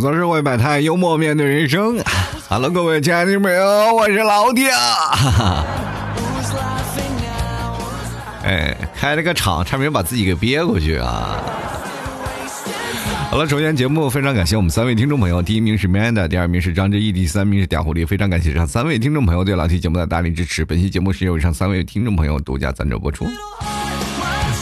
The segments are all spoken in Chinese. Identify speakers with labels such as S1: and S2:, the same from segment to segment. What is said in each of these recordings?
S1: 吐槽社会百态，幽默面对人生。Hello，各位亲爱的朋友，我是老铁。哎，开了个场，差点把自己给憋过去啊！好了，首先节目非常感谢我们三位听众朋友，第一名是 Manda，第二名是张志毅，第三名是嗲狐狸。非常感谢上三位听众朋友对老 T 节目的大力支持。本期节目是由上三位听众朋友独家赞助播出。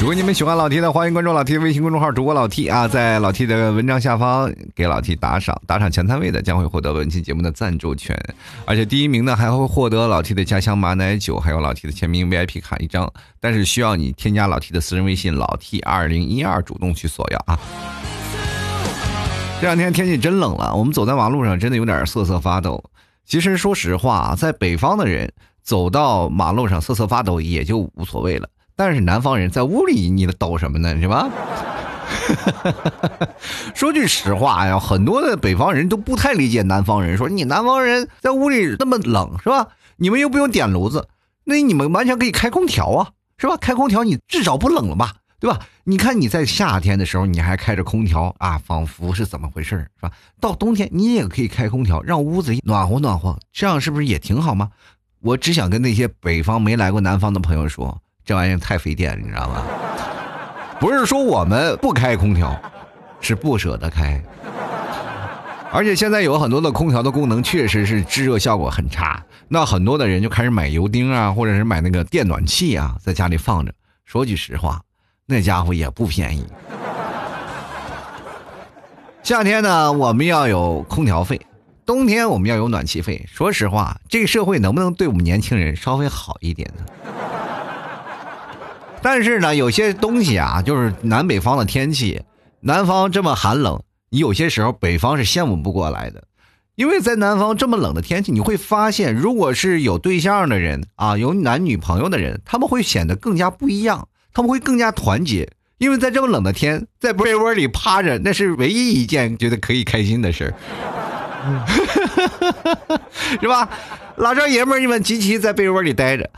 S1: 如果你们喜欢老 T 的，欢迎关注老 T 的微信公众号主播老 T 啊，在老 T 的文章下方给老 T 打赏，打赏前三位的将会获得本期节目的赞助权，而且第一名呢还会获得老 T 的家乡马奶酒，还有老 T 的签名 VIP 卡一张，但是需要你添加老 T 的私人微信老 T 二零一二主动去索要啊。这两天天气真冷了，我们走在马路上真的有点瑟瑟发抖。其实说实话啊，在北方的人走到马路上瑟瑟发抖也就无所谓了。但是南方人在屋里，你抖什么呢？是吧？说句实话呀，很多的北方人都不太理解南方人。说你南方人在屋里那么冷，是吧？你们又不用点炉子，那你们完全可以开空调啊，是吧？开空调你至少不冷了吧，对吧？你看你在夏天的时候你还开着空调啊，仿佛是怎么回事是吧？到冬天你也可以开空调，让屋子暖和暖和，这样是不是也挺好吗？我只想跟那些北方没来过南方的朋友说。这玩意儿太费电，你知道吗？不是说我们不开空调，是不舍得开。而且现在有很多的空调的功能确实是制热效果很差，那很多的人就开始买油钉啊，或者是买那个电暖气啊，在家里放着。说句实话，那家伙也不便宜。夏天呢，我们要有空调费；冬天我们要有暖气费。说实话，这个社会能不能对我们年轻人稍微好一点呢？但是呢，有些东西啊，就是南北方的天气，南方这么寒冷，你有些时候北方是羡慕不过来的，因为在南方这么冷的天气，你会发现，如果是有对象的人啊，有男女朋友的人，他们会显得更加不一样，他们会更加团结，因为在这么冷的天，在被窝里趴着，那是唯一一件觉得可以开心的事儿，是吧？老少爷们儿们集齐在被窝里待着。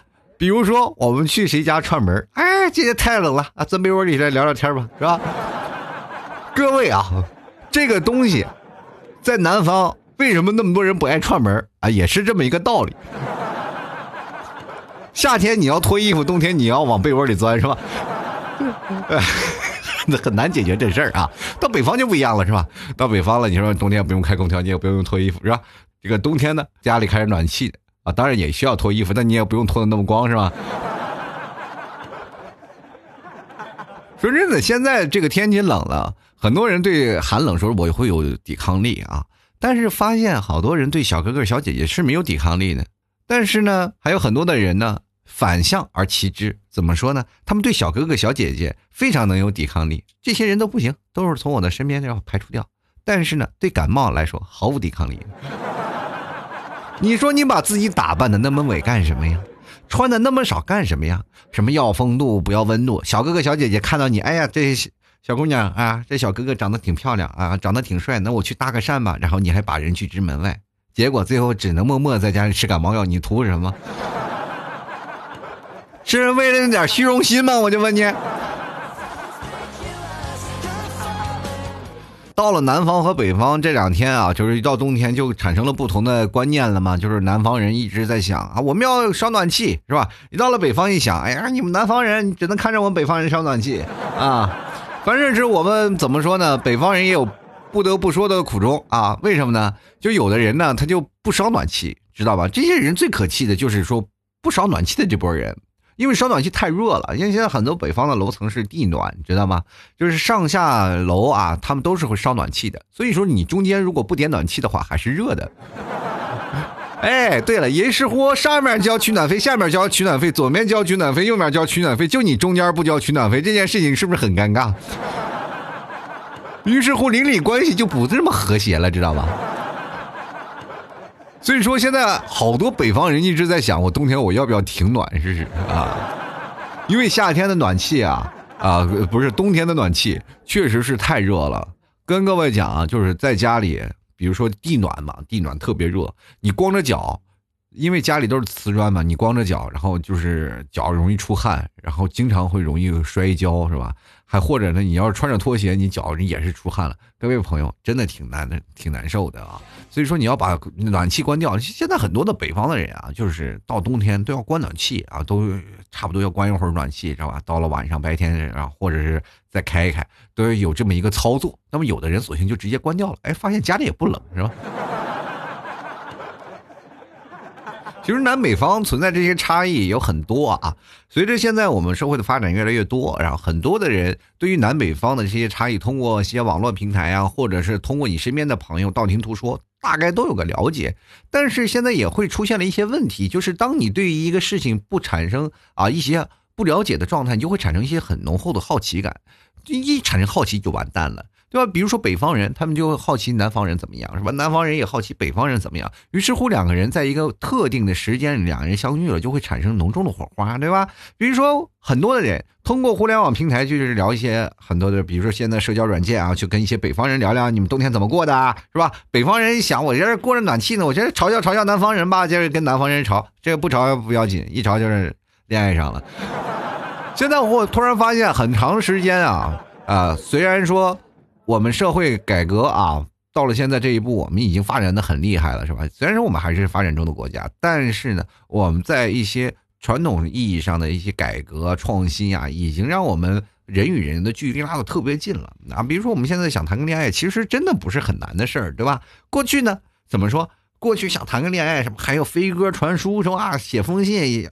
S1: 比如说，我们去谁家串门哎，今天太冷了啊，钻被窝里来聊聊天吧，是吧？各位啊，这个东西在南方为什么那么多人不爱串门啊？也是这么一个道理。夏天你要脱衣服，冬天你要往被窝里钻，是吧？那很难解决这事儿啊。到北方就不一样了，是吧？到北方了，你说冬天不用开空调，你也不用脱衣服，是吧？这个冬天呢，家里开着暖气。当然也需要脱衣服，但你也不用脱的那么光，是吧？说真的，现在这个天气冷了，很多人对寒冷时候我会有抵抗力啊，但是发现好多人对小哥哥小姐姐是没有抵抗力的，但是呢，还有很多的人呢反向而其之，怎么说呢？他们对小哥哥小姐姐非常能有抵抗力，这些人都不行，都是从我的身边要排除掉。但是呢，对感冒来说毫无抵抗力。你说你把自己打扮的那么美干什么呀？穿的那么少干什么呀？什么要风度不要温度？小哥哥小姐姐看到你，哎呀，这小姑娘啊，这小哥哥长得挺漂亮啊，长得挺帅，那我去搭个讪吧。然后你还把人拒之门外，结果最后只能默默在家里吃感冒药。你图什么？是为了那点虚荣心吗？我就问你。到了南方和北方这两天啊，就是一到冬天就产生了不同的观念了嘛。就是南方人一直在想啊，我们要烧暖气，是吧？一到了北方一想，哎呀，你们南方人只能看着我们北方人烧暖气啊。反正是我们怎么说呢？北方人也有不得不说的苦衷啊。为什么呢？就有的人呢，他就不烧暖气，知道吧？这些人最可气的就是说不烧暖气的这波人。因为烧暖气太热了，因为现在很多北方的楼层是地暖，你知道吗？就是上下楼啊，他们都是会烧暖气的。所以说你中间如果不点暖气的话，还是热的。哎，对了，于是乎上面交取暖费，下面交取暖费，左面交取暖费，右面交取暖费，就你中间不交取暖费，这件事情是不是很尴尬？于是乎邻里关系就不这么和谐了，知道吗？所以说，现在好多北方人一直在想，我冬天我要不要停暖试试啊？因为夏天的暖气啊，啊不是冬天的暖气，确实是太热了。跟各位讲啊，就是在家里，比如说地暖嘛，地暖特别热，你光着脚，因为家里都是瓷砖嘛，你光着脚，然后就是脚容易出汗，然后经常会容易摔跤，是吧？还或者呢，你要是穿着拖鞋，你脚也是出汗了。各位朋友，真的挺难的，挺难受的啊。所以说，你要把暖气关掉。现在很多的北方的人啊，就是到冬天都要关暖气啊，都差不多要关一会儿暖气，知道吧？到了晚上、白天啊，或者是再开一开，都有这么一个操作。那么有的人索性就直接关掉了，哎，发现家里也不冷，是吧？其实南北方存在这些差异有很多啊。随着现在我们社会的发展越来越多，然后很多的人对于南北方的这些差异，通过一些网络平台啊，或者是通过你身边的朋友道听途说，大概都有个了解。但是现在也会出现了一些问题，就是当你对于一个事情不产生啊一些不了解的状态，你就会产生一些很浓厚的好奇感，一产生好奇就完蛋了。对吧？比如说北方人，他们就会好奇南方人怎么样，是吧？南方人也好奇北方人怎么样。于是乎，两个人在一个特定的时间，两个人相遇了，就会产生浓重的火花，对吧？比如说，很多的人通过互联网平台，就是聊一些很多的，比如说现在社交软件啊，去跟一些北方人聊聊你们冬天怎么过的，是吧？北方人一想，我这是过着暖气呢，我这是嘲笑嘲笑南方人吧，就是跟南方人吵，这个不吵不要紧，一吵就是恋爱上了。现在我突然发现，很长时间啊啊，虽然说。我们社会改革啊，到了现在这一步，我们已经发展的很厉害了，是吧？虽然说我们还是发展中的国家，但是呢，我们在一些传统意义上的一些改革创新啊，已经让我们人与人的距离拉的特别近了啊。比如说，我们现在想谈个恋爱，其实真的不是很难的事儿，对吧？过去呢，怎么说？过去想谈个恋爱，什么还有飞鸽传书，说啊？写封信。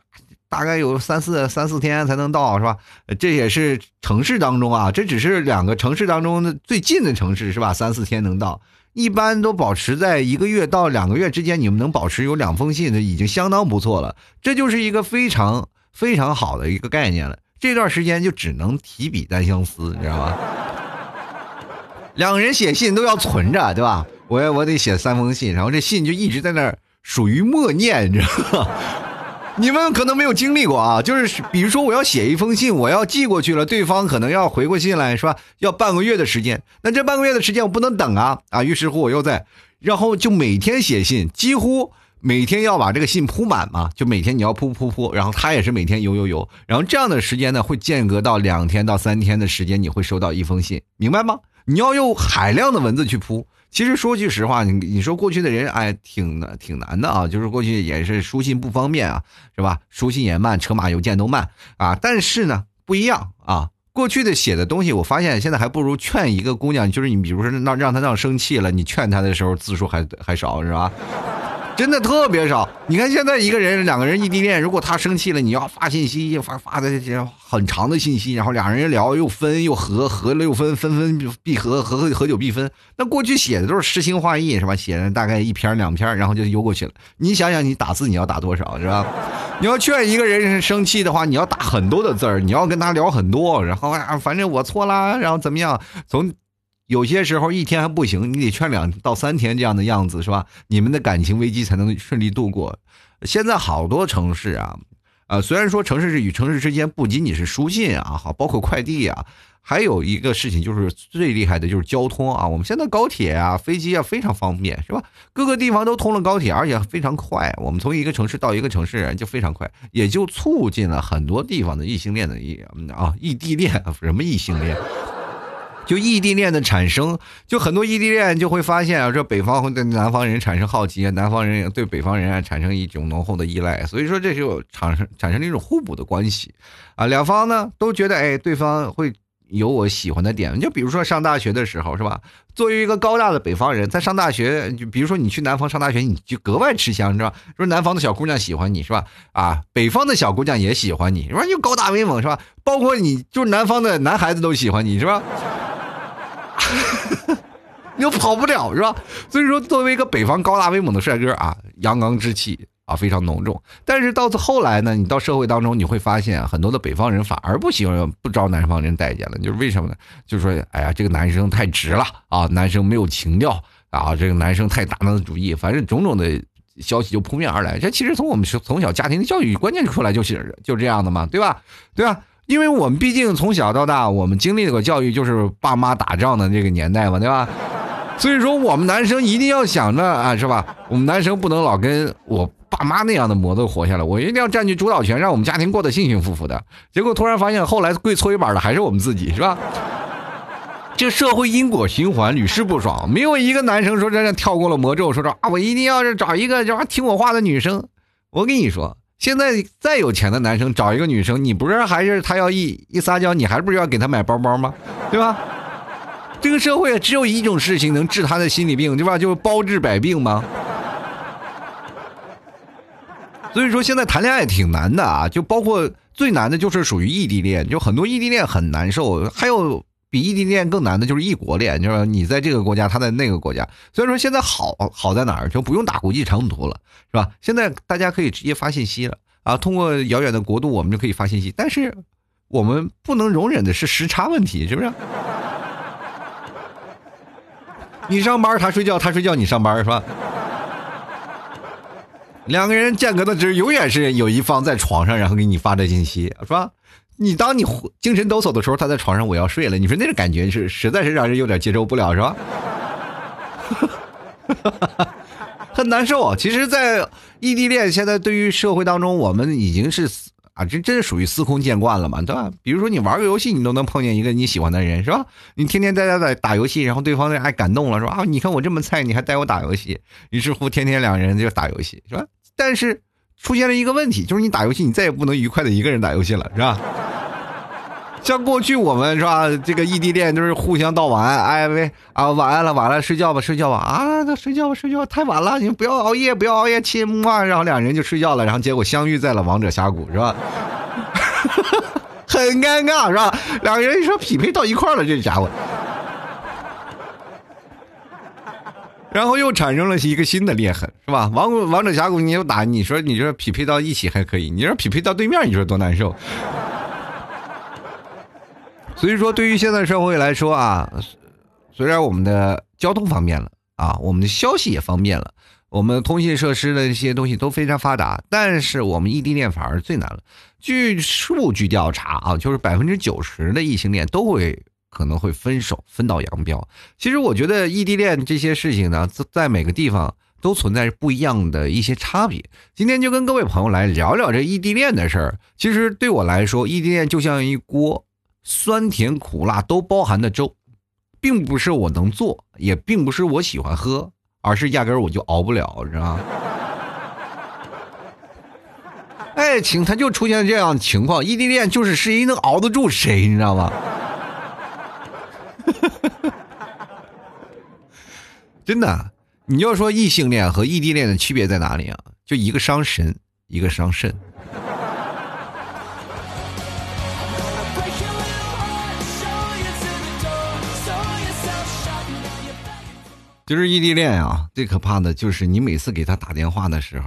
S1: 大概有三四三四天才能到，是吧？这也是城市当中啊，这只是两个城市当中的最近的城市，是吧？三四天能到，一般都保持在一个月到两个月之间。你们能保持有两封信的，已经相当不错了。这就是一个非常非常好的一个概念了。这段时间就只能提笔单相思，你知道吗？两个人写信都要存着，对吧？我我得写三封信，然后这信就一直在那儿属于默念，你知道吗？你们可能没有经历过啊，就是比如说我要写一封信，我要寄过去了，对方可能要回过信来，是吧？要半个月的时间，那这半个月的时间我不能等啊啊！于是乎我又在，然后就每天写信，几乎每天要把这个信铺满嘛，就每天你要铺铺铺，然后他也是每天邮邮邮，然后这样的时间呢会间隔到两天到三天的时间，你会收到一封信，明白吗？你要用海量的文字去铺。其实说句实话，你你说过去的人哎，挺难挺难的啊，就是过去也是书信不方便啊，是吧？书信也慢，车马邮件都慢啊。但是呢，不一样啊，过去的写的东西，我发现现在还不如劝一个姑娘，就是你比如说让让她让生气了，你劝她的时候字数还还少，是吧？真的特别少。你看现在一个人、两个人异地恋，如果他生气了，你要发信息，发发的这些很长的信息，然后两人聊又分又合，合了又分，分分必合，合合合久必分。那过去写的都是诗情画意，是吧？写的大概一篇两篇，然后就邮过去了。你想想，你打字你要打多少，是吧？你要劝一个人生气的话，你要打很多的字儿，你要跟他聊很多，然后啊，反正我错啦，然后怎么样？从有些时候一天还不行，你得劝两到三天这样的样子是吧？你们的感情危机才能顺利度过。现在好多城市啊，呃，虽然说城市与城市之间不仅仅是书信啊，好，包括快递啊，还有一个事情就是最厉害的就是交通啊。我们现在高铁啊、飞机啊非常方便是吧？各个地方都通了高铁，而且非常快。我们从一个城市到一个城市就非常快，也就促进了很多地方的异性恋的异啊异地恋什么异性恋。就异地恋的产生，就很多异地恋就会发现啊，这北方会对南方人产生好奇，南方人对北方人啊产生一种浓厚的依赖，所以说这就产生产生了一种互补的关系，啊，两方呢都觉得哎，对方会有我喜欢的点，就比如说上大学的时候是吧？作为一个高大的北方人，在上大学，就比如说你去南方上大学，你就格外吃香，是吧？说南方的小姑娘喜欢你是吧？啊，北方的小姑娘也喜欢你，是吧？又高大威猛是吧？包括你就是南方的男孩子都喜欢你是吧？你又跑不了是吧？所以说，作为一个北方高大威猛的帅哥啊，阳刚之气啊非常浓重。但是到后来呢，你到社会当中，你会发现很多的北方人反而不喜欢不招南方人待见了。就是为什么呢？就说，哎呀，这个男生太直了啊，男生没有情调啊，这个男生太大男子主义，反正种种的消息就扑面而来。这其实从我们从小家庭的教育观念出来就是就这样的嘛，对吧？对吧？因为我们毕竟从小到大，我们经历过教育，就是爸妈打仗的这个年代嘛，对吧？所以说，我们男生一定要想着啊，是吧？我们男生不能老跟我爸妈那样的模子活下来，我一定要占据主导权，让我们家庭过得幸幸福福的。结果突然发现，后来跪搓衣板的还是我们自己，是吧？这社会因果循环屡试不爽，没有一个男生说真的跳过了魔咒，说说啊，我一定要是找一个就听我话的女生。我跟你说，现在再有钱的男生找一个女生，你不是还是他要一一撒娇，你还不是要给他买包包吗？对吧？这个社会只有一种事情能治他的心理病，对吧？就包治百病吗？所以说现在谈恋爱挺难的啊，就包括最难的就是属于异地恋，就很多异地恋很难受，还有。比异地恋更难的就是异国恋，就是你在这个国家，他在那个国家。所以说现在好好在哪儿，就不用打国际长途了，是吧？现在大家可以直接发信息了啊，通过遥远的国度，我们就可以发信息。但是我们不能容忍的是时差问题，是不是？你上班他睡觉，他睡觉你上班是吧？两个人间隔的值永远是有一方在床上，然后给你发的信息，是吧？你当你精神抖擞的时候，他在床上我要睡了，你说那种感觉是实在是让人有点接受不了，是吧？很难受啊。其实，在异地恋现在对于社会当中，我们已经是啊，这真是属于司空见惯了嘛，对吧？比如说你玩个游戏，你都能碰见一个你喜欢的人，是吧？你天天在家在打游戏，然后对方还感动了，说啊，你看我这么菜，你还带我打游戏，于是乎天天两人就打游戏，是吧？但是出现了一个问题，就是你打游戏，你再也不能愉快的一个人打游戏了，是吧？像过去我们是吧，这个异地恋都是互相道晚安，哎喂啊，晚安了，晚了，睡觉吧，睡觉吧，啊，那睡觉吧，睡觉，太晚了，你不要熬夜，不要熬夜，亲啊，然后两人就睡觉了，然后结果相遇在了王者峡谷，是吧？很尴尬，是吧？两个人说匹配到一块了，这家伙，然后又产生了一个新的裂痕，是吧？王王者峡谷你又打，你说你说匹配到一起还可以，你说匹配到对面，你说多难受？所以说，对于现在社会来说啊，虽然我们的交通方便了啊，我们的消息也方便了，我们通信设施的一些东西都非常发达，但是我们异地恋反而最难了。据数据调查啊，就是百分之九十的异性恋都会可能会分手，分道扬镳。其实我觉得异地恋这些事情呢，在每个地方都存在不一样的一些差别。今天就跟各位朋友来聊聊这异地恋的事儿。其实对我来说，异地恋就像一锅。酸甜苦辣都包含的粥，并不是我能做，也并不是我喜欢喝，而是压根我就熬不了，知道吗？爱情它就出现这样的情况，异地恋就是谁能熬得住谁，你知道吗？真的，你要说异性恋和异地恋的区别在哪里啊？就一个伤神，一个伤肾。就是异地恋啊，最可怕的就是你每次给他打电话的时候，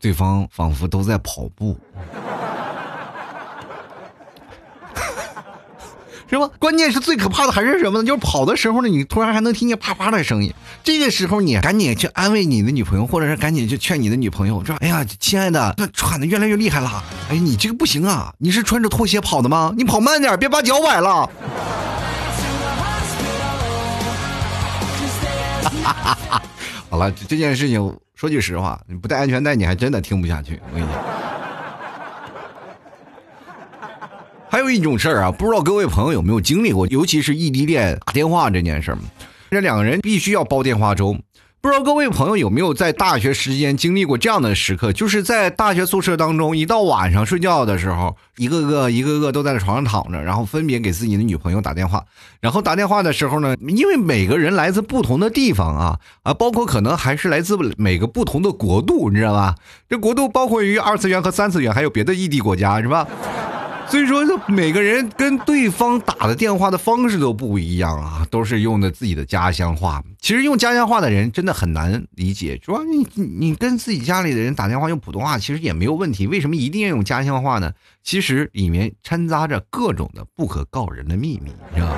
S1: 对方仿佛都在跑步，是吧？关键是最可怕的还是什么呢？就是跑的时候呢，你突然还能听见啪啪的声音。这个时候你赶紧去安慰你的女朋友，或者是赶紧去劝你的女朋友，说：“哎呀，亲爱的，那喘的越来越厉害了。哎，你这个不行啊！你是穿着拖鞋跑的吗？你跑慢点，别把脚崴了。”哈 哈好了，这件事情说句实话，你不带安全带，你还真的听不下去。我跟你讲，还有一种事儿啊，不知道各位朋友有没有经历过，尤其是异地恋打电话这件事儿，这两个人必须要煲电话粥。不知道各位朋友有没有在大学时间经历过这样的时刻？就是在大学宿舍当中，一到晚上睡觉的时候，一个个、一个个都在床上躺着，然后分别给自己的女朋友打电话。然后打电话的时候呢，因为每个人来自不同的地方啊啊，包括可能还是来自每个不同的国度，你知道吧？这国度包括于二次元和三次元，还有别的异地国家，是吧？所以说，每个人跟对方打的电话的方式都不一样啊，都是用的自己的家乡话。其实用家乡话的人真的很难理解，主要你你跟自己家里的人打电话用普通话，其实也没有问题。为什么一定要用家乡话呢？其实里面掺杂着各种的不可告人的秘密，你知道吗？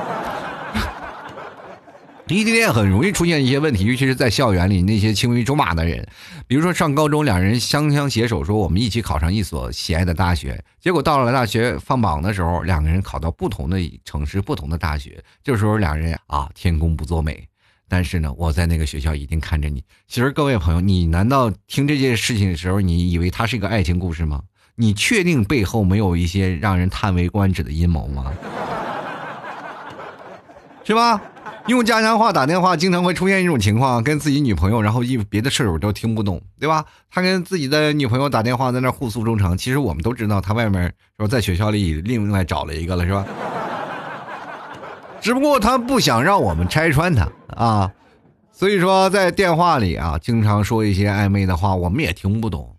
S1: 异地恋很容易出现一些问题，尤其是在校园里那些青梅竹马的人，比如说上高中，两人相相携手说我们一起考上一所喜爱的大学，结果到了大学放榜的时候，两个人考到不同的城市、不同的大学，这时候两人啊天公不作美，但是呢，我在那个学校一定看着你。其实各位朋友，你难道听这件事情的时候，你以为它是一个爱情故事吗？你确定背后没有一些让人叹为观止的阴谋吗？是吧？用家乡话打电话，经常会出现一种情况，跟自己女朋友，然后一别的舍友都听不懂，对吧？他跟自己的女朋友打电话，在那互诉衷肠。其实我们都知道，他外面说在学校里另外找了一个了，是吧？只不过他不想让我们拆穿他啊，所以说在电话里啊，经常说一些暧昧的话，我们也听不懂。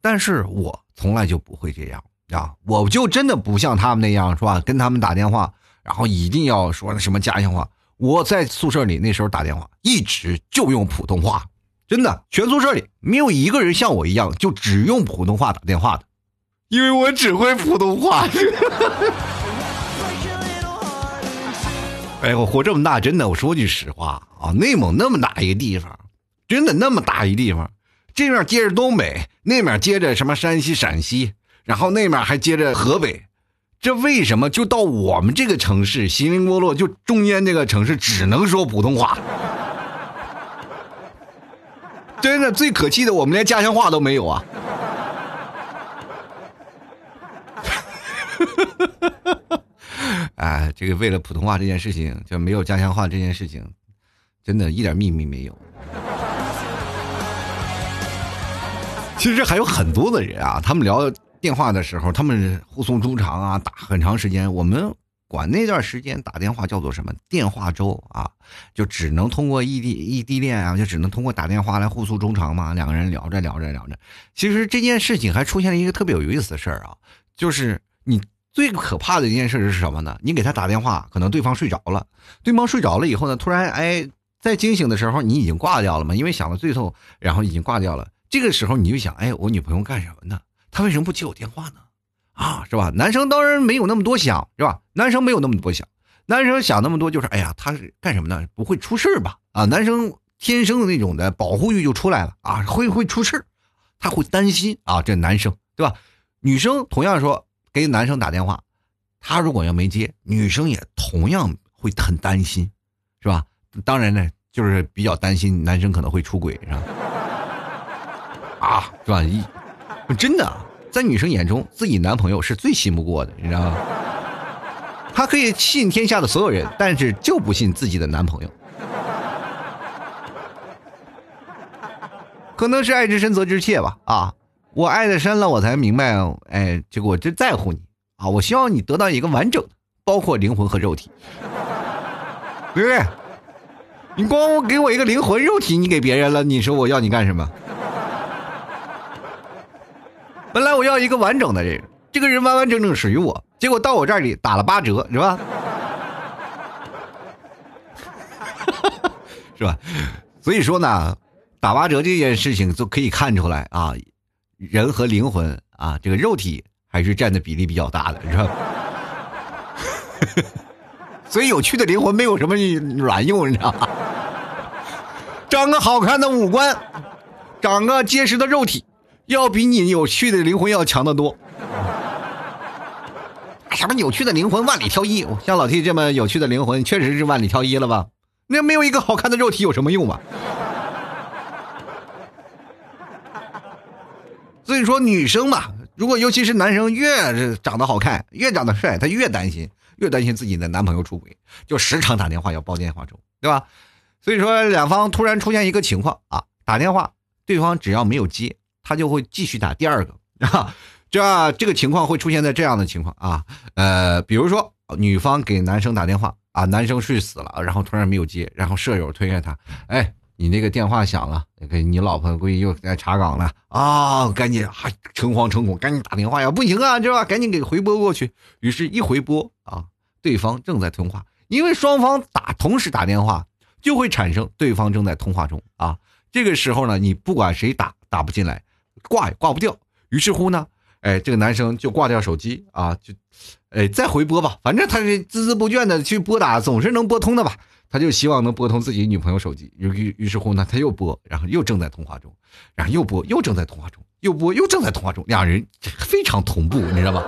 S1: 但是我从来就不会这样啊，我就真的不像他们那样，是吧？跟他们打电话，然后一定要说什么家乡话。我在宿舍里那时候打电话，一直就用普通话，真的，全宿舍里没有一个人像我一样就只用普通话打电话的，因为我只会普通话。哎，我活这么大，真的，我说句实话啊，内蒙那么大一个地方，真的那么大一地方，这面接着东北，那面接着什么山西、陕西，然后那面还接着河北。这为什么就到我们这个城市锡林郭勒就中间这个城市只能说普通话？真的最可气的，我们连家乡话都没有啊！哎，这个为了普通话这件事情，就没有家乡话这件事情，真的一点秘密没有。其实还有很多的人啊，他们聊。电话的时候，他们互送衷肠啊，打很长时间。我们管那段时间打电话叫做什么？电话粥啊，就只能通过异地异地恋啊，就只能通过打电话来互诉衷肠嘛。两个人聊着聊着聊着，其实这件事情还出现了一个特别有意思的事儿啊，就是你最可怕的一件事是什么呢？你给他打电话，可能对方睡着了，对方睡着了以后呢，突然哎，在惊醒的时候你已经挂掉了嘛，因为想到最后，然后已经挂掉了。这个时候你就想，哎，我女朋友干什么呢？他为什么不接我电话呢？啊，是吧？男生当然没有那么多想，是吧？男生没有那么多想，男生想那么多就是，哎呀，他是干什么呢？不会出事吧？啊，男生天生的那种的保护欲就出来了啊，会会出事他会担心啊。这男生对吧？女生同样说给男生打电话，他如果要没接，女生也同样会很担心，是吧？当然呢，就是比较担心男生可能会出轨，是吧？啊，是吧？一。真的，在女生眼中，自己男朋友是最信不过的，你知道吗？她可以信天下的所有人，但是就不信自己的男朋友。可能是爱之深责之切吧。啊，我爱的深了，我才明白，哎，结果我真在乎你啊！我希望你得到一个完整的，包括灵魂和肉体，对不对？你光给我一个灵魂肉体，你给别人了，你说我要你干什么？本来我要一个完整的这个，这个人完完整整属于我，结果到我这里打了八折，是吧？是吧？所以说呢，打八折这件事情就可以看出来啊，人和灵魂啊，这个肉体还是占的比例比较大的，是吧？所以有趣的灵魂没有什么卵用，你知道吗？长个好看的五官，长个结实的肉体。要比你有趣的灵魂要强得多。什么有趣的灵魂万里挑一？像老 T 这么有趣的灵魂，确实是万里挑一了吧？那没有一个好看的肉体有什么用啊？所以说，女生嘛，如果尤其是男生越是长得好看，越长得帅，他越担心，越担心自己的男朋友出轨，就时常打电话要煲电话粥，对吧？所以说，两方突然出现一个情况啊，打电话，对方只要没有接。他就会继续打第二个 啊，这这个情况会出现在这样的情况啊，呃，比如说女方给男生打电话啊，男生睡死了，然后突然没有接，然后舍友推开他，哎，你那个电话响了，那个你老婆估计又在查岗了啊，赶紧还诚惶诚恐，赶紧打电话呀，不行啊，这吧？赶紧给回拨过去。于是，一回拨啊，对方正在通话，因为双方打同时打电话，就会产生对方正在通话中啊。这个时候呢，你不管谁打，打不进来。挂也挂不掉，于是乎呢，哎，这个男生就挂掉手机啊，就，哎，再回拨吧，反正他是孜孜不倦的去拨打，总是能拨通的吧？他就希望能拨通自己女朋友手机。于于是乎呢，他又拨，然后又正在通话中，然后又拨，又正在通话中，又拨，又正在通话中，两人非常同步，你知道吧？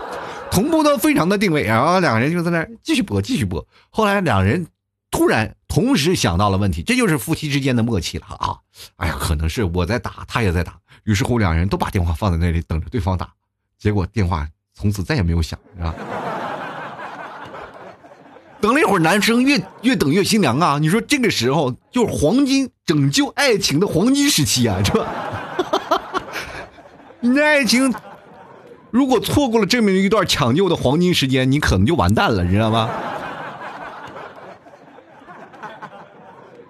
S1: 同步到非常的定位，然后两个人就在那继续拨，继续拨。后来两人突然。同时想到了问题，这就是夫妻之间的默契了啊！哎呀，可能是我在打，他也在打，于是乎两人都把电话放在那里等着对方打，结果电话从此再也没有响，是吧？等了一会儿，男生越越等越心凉啊！你说这个时候就是黄金拯救爱情的黄金时期啊，是吧？你的爱情如果错过了这么一段抢救的黄金时间，你可能就完蛋了，你知道吗？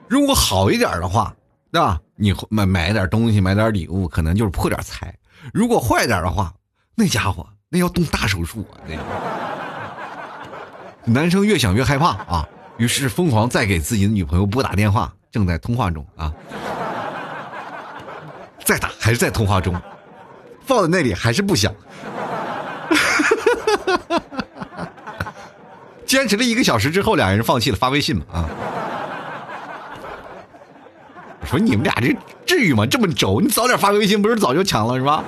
S1: 如果好一点的话，对吧？你买买点东西，买点礼物，可能就是破点财；如果坏点的话，那家伙那要动大手术啊！那。男生越想越害怕啊，于是疯狂再给自己的女朋友拨打电话，正在通话中啊，再打还是在通话中，放在那里还是不响，坚持了一个小时之后，两人放弃了，发微信嘛啊。说你们俩这至于吗？这么轴，你早点发微信，不是早就抢了是吧？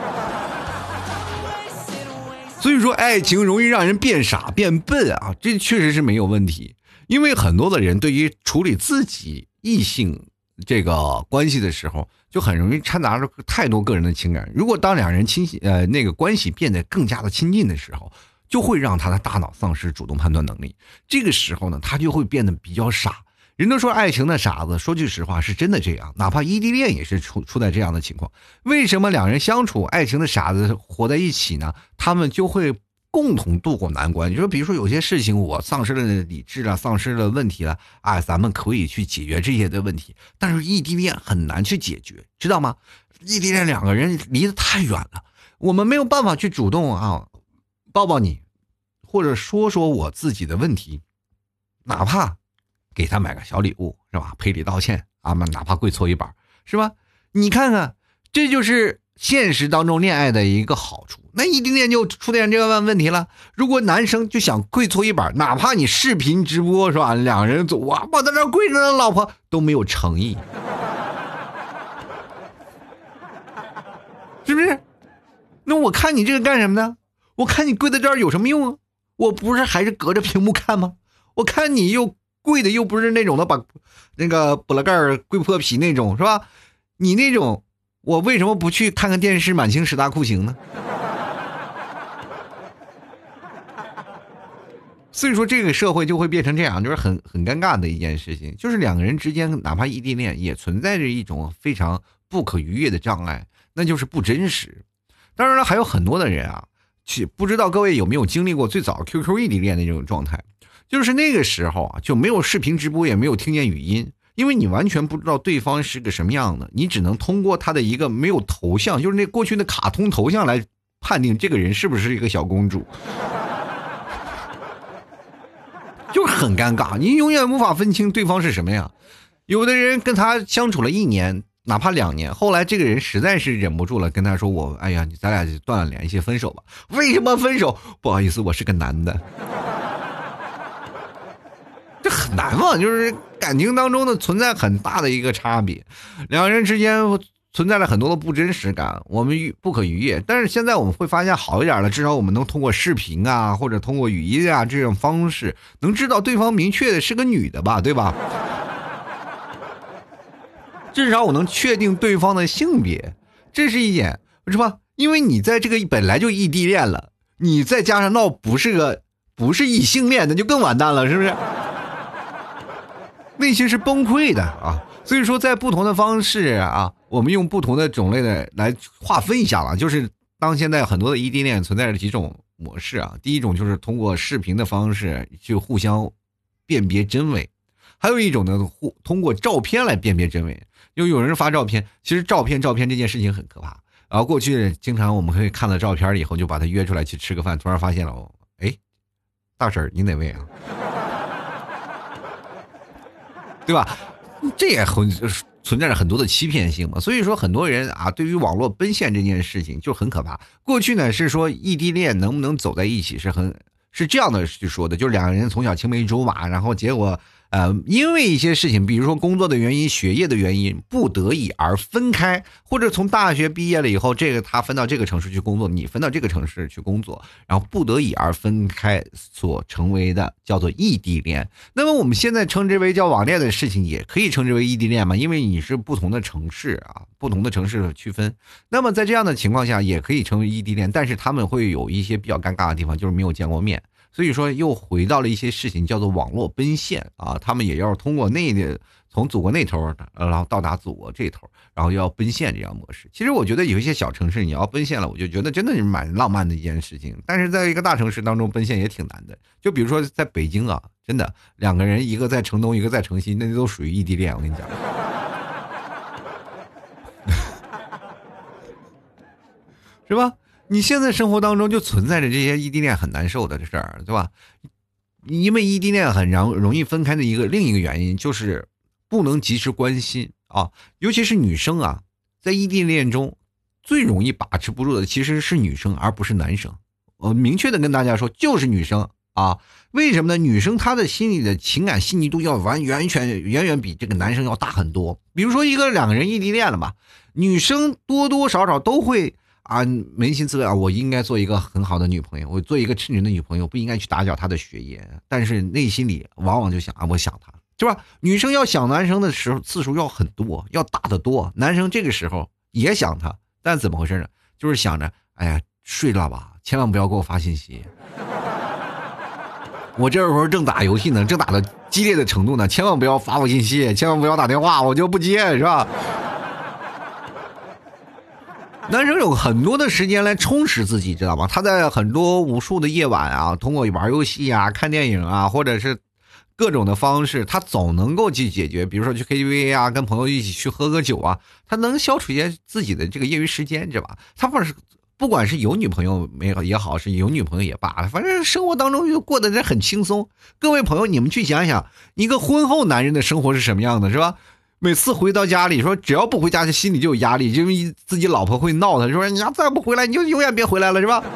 S1: 所以说，爱情容易让人变傻变笨啊，这确实是没有问题。因为很多的人对于处理自己异性这个关系的时候，就很容易掺杂着太多个人的情感。如果当两人亲呃那个关系变得更加的亲近的时候，就会让他的大脑丧失主动判断能力。这个时候呢，他就会变得比较傻。人都说爱情的傻子，说句实话，是真的这样。哪怕异地恋也是处处在这样的情况。为什么两人相处，爱情的傻子活在一起呢？他们就会共同度过难关。你说，比如说有些事情我丧失了理智了，丧失了问题了啊，咱们可以去解决这些的问题。但是异地恋很难去解决，知道吗？异地恋两个人离得太远了，我们没有办法去主动啊抱抱你，或者说说我自己的问题，哪怕。给他买个小礼物是吧？赔礼道歉啊嘛，哪怕跪搓衣板是吧？你看看，这就是现实当中恋爱的一个好处。那异地恋就出现这个问问题了。如果男生就想跪搓衣板，哪怕你视频直播是吧？两人走啊，我在这跪着呢，老婆都没有诚意，是不是？那我看你这个干什么呢？我看你跪在这儿有什么用啊？我不是还是隔着屏幕看吗？我看你又。跪的又不是那种的，把那个补了盖儿跪破皮那种，是吧？你那种，我为什么不去看看电视《满清十大酷刑》呢？所以说，这个社会就会变成这样，就是很很尴尬的一件事情。就是两个人之间，哪怕异地恋，也存在着一种非常不可逾越的障碍，那就是不真实。当然了，还有很多的人啊，去不知道各位有没有经历过最早 QQ 异地恋的这种状态。就是那个时候啊，就没有视频直播，也没有听见语音，因为你完全不知道对方是个什么样的，你只能通过他的一个没有头像，就是那过去的卡通头像来判定这个人是不是一个小公主，就很尴尬，你永远无法分清对方是什么呀。有的人跟他相处了一年，哪怕两年，后来这个人实在是忍不住了，跟他说：“我，哎呀，咱俩就断了联系，分手吧。”为什么分手？不好意思，我是个男的。这很难嘛，就是感情当中的存在很大的一个差别，两个人之间存在了很多的不真实感，我们不可逾越。但是现在我们会发现好一点了，至少我们能通过视频啊，或者通过语音啊这种方式，能知道对方明确的是个女的吧，对吧？至少我能确定对方的性别，这是一点，是吧？因为你在这个本来就异地恋了，你再加上闹不是个不是异性恋，那就更完蛋了，是不是？内心是崩溃的啊，所以说在不同的方式啊，我们用不同的种类的来划分一下了。就是当现在很多的异地恋存在着几种模式啊，第一种就是通过视频的方式去互相辨别真伪，还有一种呢，互通过照片来辨别真伪。就有人发照片，其实照片照片这件事情很可怕。然后过去经常我们可以看到照片以后，就把他约出来去吃个饭，突然发现了，哎，大婶你哪位啊？对吧？这也很存在着很多的欺骗性嘛。所以说，很多人啊，对于网络奔现这件事情就很可怕。过去呢是说异地恋能不能走在一起是很是这样的去说的，就是两个人从小青梅竹马，然后结果呃，因为一些事情，比如说工作的原因、学业的原因，不得已而分开，或者从大学毕业了以后，这个他分到这个城市去工作，你分到这个城市去工作，然后不得已而分开所成为的叫做异地恋。那么我们现在称之为叫网恋的事情，也可以称之为异地恋嘛？因为你是不同的城市啊，不同的城市的区分。那么在这样的情况下，也可以成为异地恋，但是他们会有一些比较尴尬的地方，就是没有见过面。所以说，又回到了一些事情，叫做网络奔现啊。他们也要通过那的从祖国那头，然后到达祖国这头，然后要奔现这样模式。其实我觉得有一些小城市你要奔现了，我就觉得真的是蛮浪漫的一件事情。但是在一个大城市当中奔现也挺难的。就比如说在北京啊，真的两个人一个在城东，一个在城西，那都属于异地恋。我跟你讲，是吧？你现在生活当中就存在着这些异地恋很难受的事儿，对吧？因为异地恋很容容易分开的一个另一个原因就是不能及时关心啊，尤其是女生啊，在异地恋中最容易把持不住的其实是女生，而不是男生。我明确的跟大家说，就是女生啊。为什么呢？女生她的心里的情感细腻度要完完全远远比这个男生要大很多。比如说一个两个人异地恋了吧，女生多多少少都会。啊，扪心自问啊，我应该做一个很好的女朋友，我做一个称职的女朋友，不应该去打搅他的学业。但是内心里往往就想啊，我想他，是吧？女生要想男生的时候次数要很多，要大得多。男生这个时候也想他，但怎么回事呢？就是想着，哎呀，睡了吧，千万不要给我发信息。我这时候正打游戏呢，正打的激烈的程度呢，千万不要发我信息，千万不要打电话，我就不接，是吧？男生有很多的时间来充实自己，知道吗？他在很多无数的夜晚啊，通过玩游戏啊、看电影啊，或者是各种的方式，他总能够去解决。比如说去 KTV 啊，跟朋友一起去喝个酒啊，他能消除一些自己的这个业余时间，知道吧？他不是不管是有女朋友没有也好，是有女朋友也罢，反正生活当中就过得是很轻松。各位朋友，你们去想想，一个婚后男人的生活是什么样的，是吧？每次回到家里，说只要不回家，就心里就有压力，因为自己老婆会闹他，说你要再不回来，你就永远别回来了，是吧？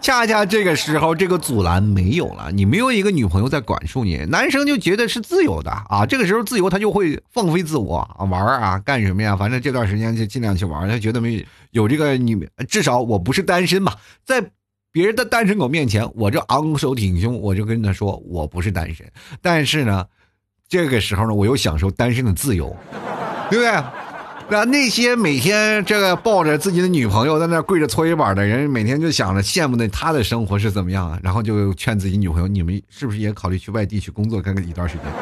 S1: 恰恰这个时候，这个阻拦没有了，你没有一个女朋友在管束你，男生就觉得是自由的啊。这个时候自由，他就会放飞自我啊，玩啊，干什么呀？反正这段时间就尽量去玩。他觉得没有这个女，至少我不是单身嘛，在别人的单身狗面前，我这昂首挺胸，我就跟他说我不是单身，但是呢。这个时候呢，我又享受单身的自由，对不对？那那些每天这个抱着自己的女朋友在那跪着搓衣板的人，每天就想着羡慕的他的生活是怎么样啊？然后就劝自己女朋友，你们是不是也考虑去外地去工作干个一段时间？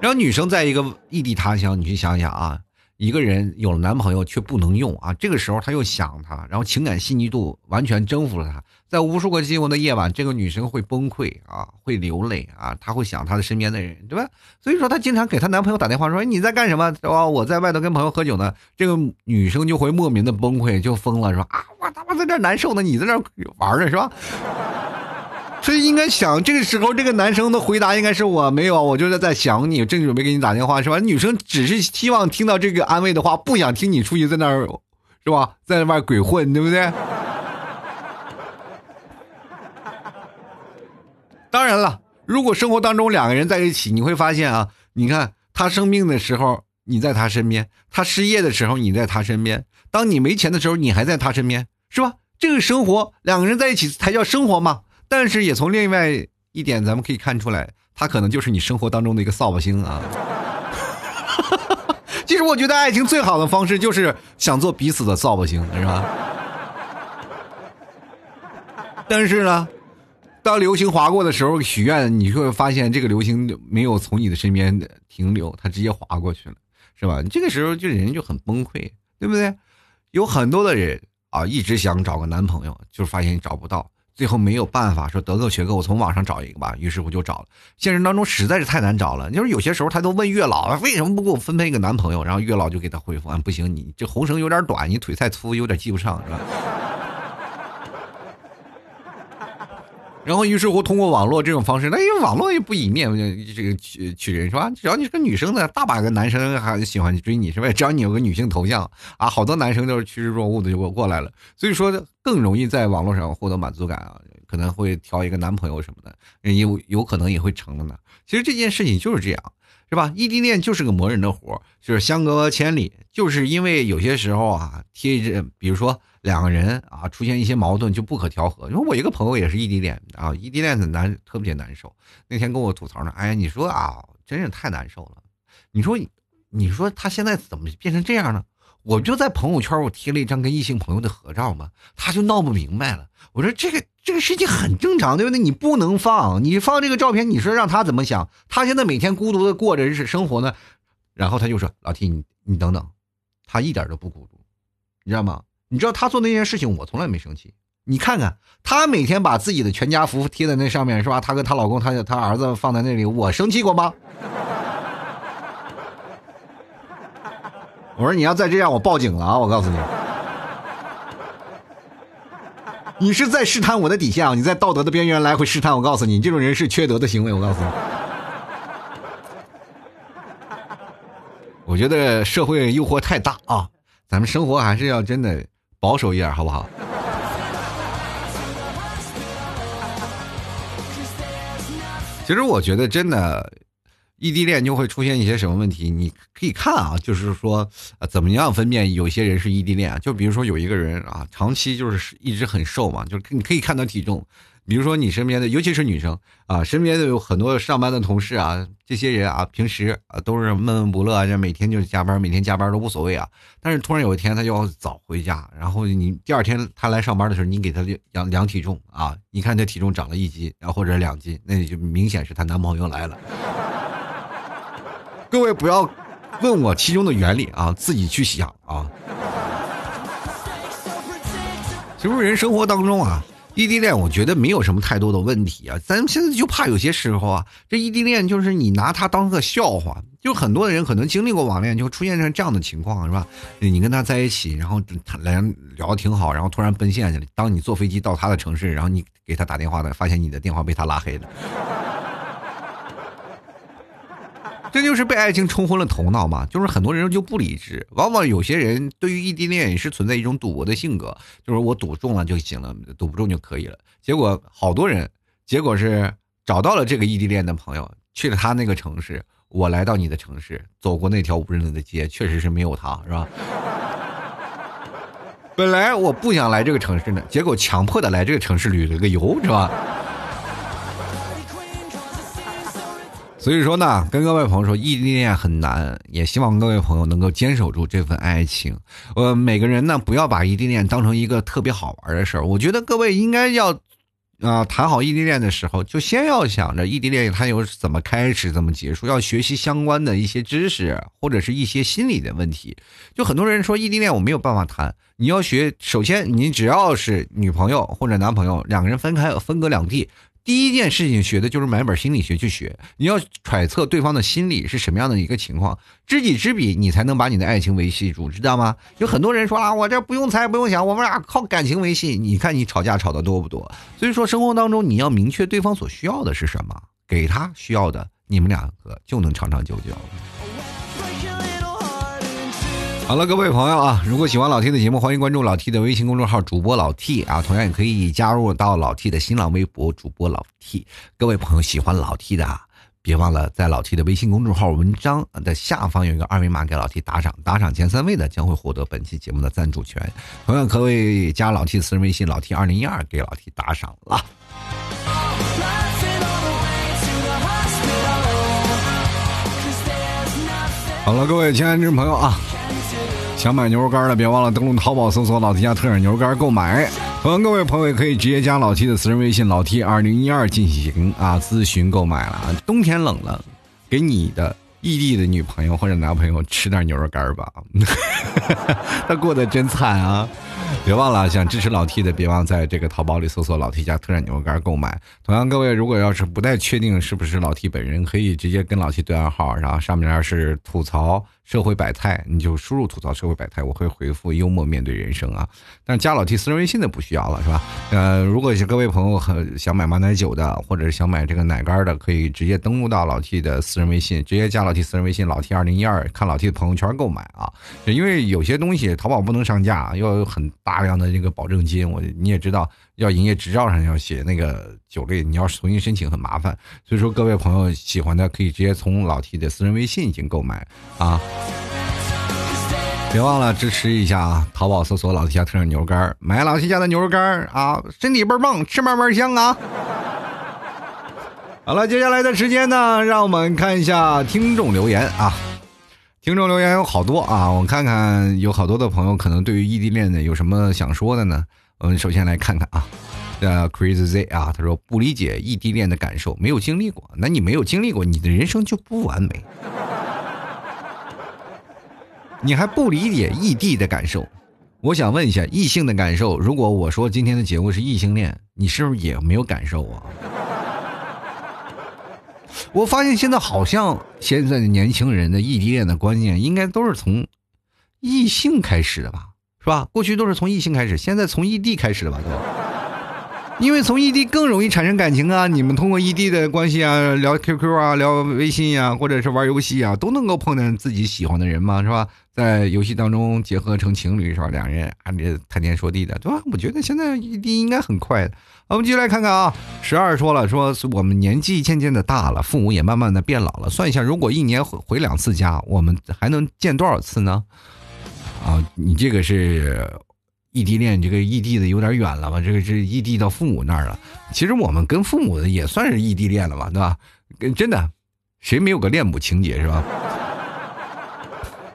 S1: 然后女生在一个异地他乡，你去想想啊。一个人有了男朋友却不能用啊，这个时候他又想他，然后情感细腻度完全征服了他，在无数个寂寞的夜晚，这个女生会崩溃啊，会流泪啊，她会想她的身边的人，对吧？所以说她经常给她男朋友打电话说你在干什么？对吧？我在外头跟朋友喝酒呢。这个女生就会莫名的崩溃，就疯了，说啊，我他妈在这难受呢，你在这玩呢，是吧？所以应该想，这个时候这个男生的回答应该是我没有，我就是在想你，正准备给你打电话，是吧？女生只是希望听到这个安慰的话，不想听你出去在那儿，是吧？在那外鬼混，对不对？当然了，如果生活当中两个人在一起，你会发现啊，你看他生病的时候你在他身边，他失业的时候你在他身边，当你没钱的时候你还在他身边，是吧？这个生活两个人在一起才叫生活嘛？但是也从另外一点，咱们可以看出来，他可能就是你生活当中的一个扫把星啊。其实我觉得爱情最好的方式就是想做彼此的扫把星，是吧？但是呢，当流星划过的时候许愿，你会发现这个流星没有从你的身边停留，它直接划过去了，是吧？这个时候就人就很崩溃，对不对？有很多的人啊，一直想找个男朋友，就发现找不到。最后没有办法说得个学哥，我从网上找一个吧。于是我就找了，现实当中实在是太难找了。就是有些时候他都问月老为什么不给我分配一个男朋友，然后月老就给他回复啊，不行，你这红绳有点短，你腿太粗，有点系不上，是吧？然后，于是乎通过网络这种方式，那因为网络也不以面这个取取人是吧？只要你是个女生呢，大把个男生还喜欢追你是吧？只要你有个女性头像啊，好多男生都是趋之若鹜的就过过来了。所以说更容易在网络上获得满足感啊。可能会挑一个男朋友什么的，有有可能也会成了呢。其实这件事情就是这样，是吧？异地恋就是个磨人的活就是相隔千里，就是因为有些时候啊，贴着，比如说两个人啊，出现一些矛盾就不可调和。因为我一个朋友也是异地恋啊，异地恋的难特别难受。那天跟我吐槽呢，哎呀，你说啊，真是太难受了。你说，你说他现在怎么变成这样呢？我就在朋友圈我贴了一张跟异性朋友的合照嘛，他就闹不明白了。我说这个这个事情很正常，对不对？你不能放，你放这个照片，你说让他怎么想？他现在每天孤独的过着日生活呢。然后他就说：“老 T，你你等等，他一点都不孤独，你知道吗？你知道他做那件事情，我从来没生气。你看看他每天把自己的全家福贴在那上面，是吧？他跟他老公、他他儿子放在那里，我生气过吗？”我说你要再这样，我报警了啊！我告诉你，你是在试探我的底线啊！你在道德的边缘来回试探。我告诉你，你这种人是缺德的行为。我告诉你，我觉得社会诱惑太大啊，咱们生活还是要真的保守一点，好不好？其实我觉得真的。异地恋就会出现一些什么问题？你可以看啊，就是说，呃，怎么样分辨有些人是异地恋？就比如说有一个人啊，长期就是一直很瘦嘛，就是你可以看到体重。比如说你身边的，尤其是女生啊，身边的有很多上班的同事啊，这些人啊，平时啊都是闷闷不乐，啊，这每天就是加班，每天加班都无所谓啊。但是突然有一天他就要早回家，然后你第二天他来上班的时候，你给他量量体重啊，你看他体重长了一斤，然后或者两斤，那你就明显是她男朋友来了。各位不要问我其中的原理啊，自己去想啊。其实人生活当中啊，异地恋我觉得没有什么太多的问题啊。咱们现在就怕有些时候啊，这异地恋就是你拿他当个笑话，就很多的人可能经历过网恋，就出现成这样的情况，是吧？你跟他在一起，然后来聊的挺好，然后突然奔现去了。当你坐飞机到他的城市，然后你给他打电话的，发现你的电话被他拉黑了。这就是被爱情冲昏了头脑嘛？就是很多人就不理智，往往有些人对于异地恋也是存在一种赌博的性格，就是我赌中了就行了，赌不中就可以了。结果好多人，结果是找到了这个异地恋的朋友，去了他那个城市，我来到你的城市，走过那条无人的街，确实是没有他，是吧？本来我不想来这个城市呢，结果强迫的来这个城市旅了个游，是吧？所以说呢，跟各位朋友说，异地恋很难，也希望各位朋友能够坚守住这份爱情。呃，每个人呢，不要把异地恋当成一个特别好玩的事儿。我觉得各位应该要，啊，谈好异地恋的时候，就先要想着异地恋它有怎么开始，怎么结束，要学习相关的一些知识，或者是一些心理的问题。就很多人说异地恋我没有办法谈，你要学，首先你只要是女朋友或者男朋友，两个人分开分隔两地。第一件事情学的就是买本心理学去学，你要揣测对方的心理是什么样的一个情况，知己知彼，你才能把你的爱情维系住，知道吗？有很多人说啊，我这不用猜不用想，我们俩靠感情维系。你看你吵架吵的多不多？所以说生活当中你要明确对方所需要的是什么，给他需要的，你们两个就能长长久久。好了，各位朋友啊，如果喜欢老 T 的节目，欢迎关注老 T 的微信公众号主播老 T 啊，同样也可以加入到老 T 的新浪微博主播老 T。各位朋友喜欢老 T 的，别忘了在老 T 的微信公众号文章的下方有一个二维码，给老 T 打赏，打赏前三位的将会获得本期节目的赞助权。同样可以加老 T 私人微信老 T 二零一二给老 T 打赏了。好了，各位亲爱的听众朋友啊。想买牛肉干的，别忘了登录淘宝搜索“老 T 家特产牛肉干”购买。同样，各位朋友也可以直接加老 T 的私人微信“老 T 二零一二”进行啊咨询购买了。冬天冷了，给你的异地的女朋友或者男朋友吃点牛肉干吧，他过得真惨啊！别忘了，想支持老 T 的，别忘在这个淘宝里搜索“老 T 家特产牛肉干”购买。同样，各位如果要是不太确定是不是老 T 本人，可以直接跟老 T 对暗号，然后上面是吐槽社会百态，你就输入吐槽社会百态，我会回复幽默面对人生啊。但是加老 T 私人微信的不需要了，是吧？呃，如果是各位朋友很想买马奶酒的，或者是想买这个奶干的，可以直接登录到老 T 的私人微信，直接加老 T 私人微信老 T 二零一二，看老 T 的朋友圈购买啊。因为有些东西淘宝不能上架，要有很大量的这个保证金，我你也知道，要营业执照上要写那个酒类，你要重新申请很麻烦。所以说，各位朋友喜欢的可以直接从老 T 的私人微信进行购买啊。别忘了支持一下啊！淘宝搜索老 T 家特产牛肉干，买老 T 家的牛肉干啊，身体倍儿棒，吃嘛嘛香啊！好了，接下来的时间呢，让我们看一下听众留言啊。听众留言有好多啊，我看看有好多的朋友可能对于异地恋呢有什么想说的呢？我们首先来看看啊，呃，Crazy Z 啊，他说不理解异地恋的感受，没有经历过，那你没有经历过，你的人生就不完美。你还不理解异地的感受，我想问一下异性的感受，如果我说今天的节目是异性恋，你是不是也没有感受啊？我发现现在好像现在的年轻人的异地恋的观念，应该都是从异性开始的吧，是吧？过去都是从异性开始，现在从异地开始的吧，都。因为从异地更容易产生感情啊！你们通过异地的关系啊，聊 QQ 啊，聊微信呀，或者是玩游戏啊，都能够碰见自己喜欢的人嘛，是吧？在游戏当中结合成情侣，是吧？两人啊，这谈天说地的，对吧？我觉得现在异地应该很快的。我们继续来看看啊，十二说了，说我们年纪渐渐的大了，父母也慢慢的变老了。算一下，如果一年回回两次家，我们还能见多少次呢？啊，你这个是。异地恋，这个异地的有点远了吧？这个是异地到父母那儿了。其实我们跟父母的也算是异地恋了吧，对吧？真的，谁没有个恋母情节是吧？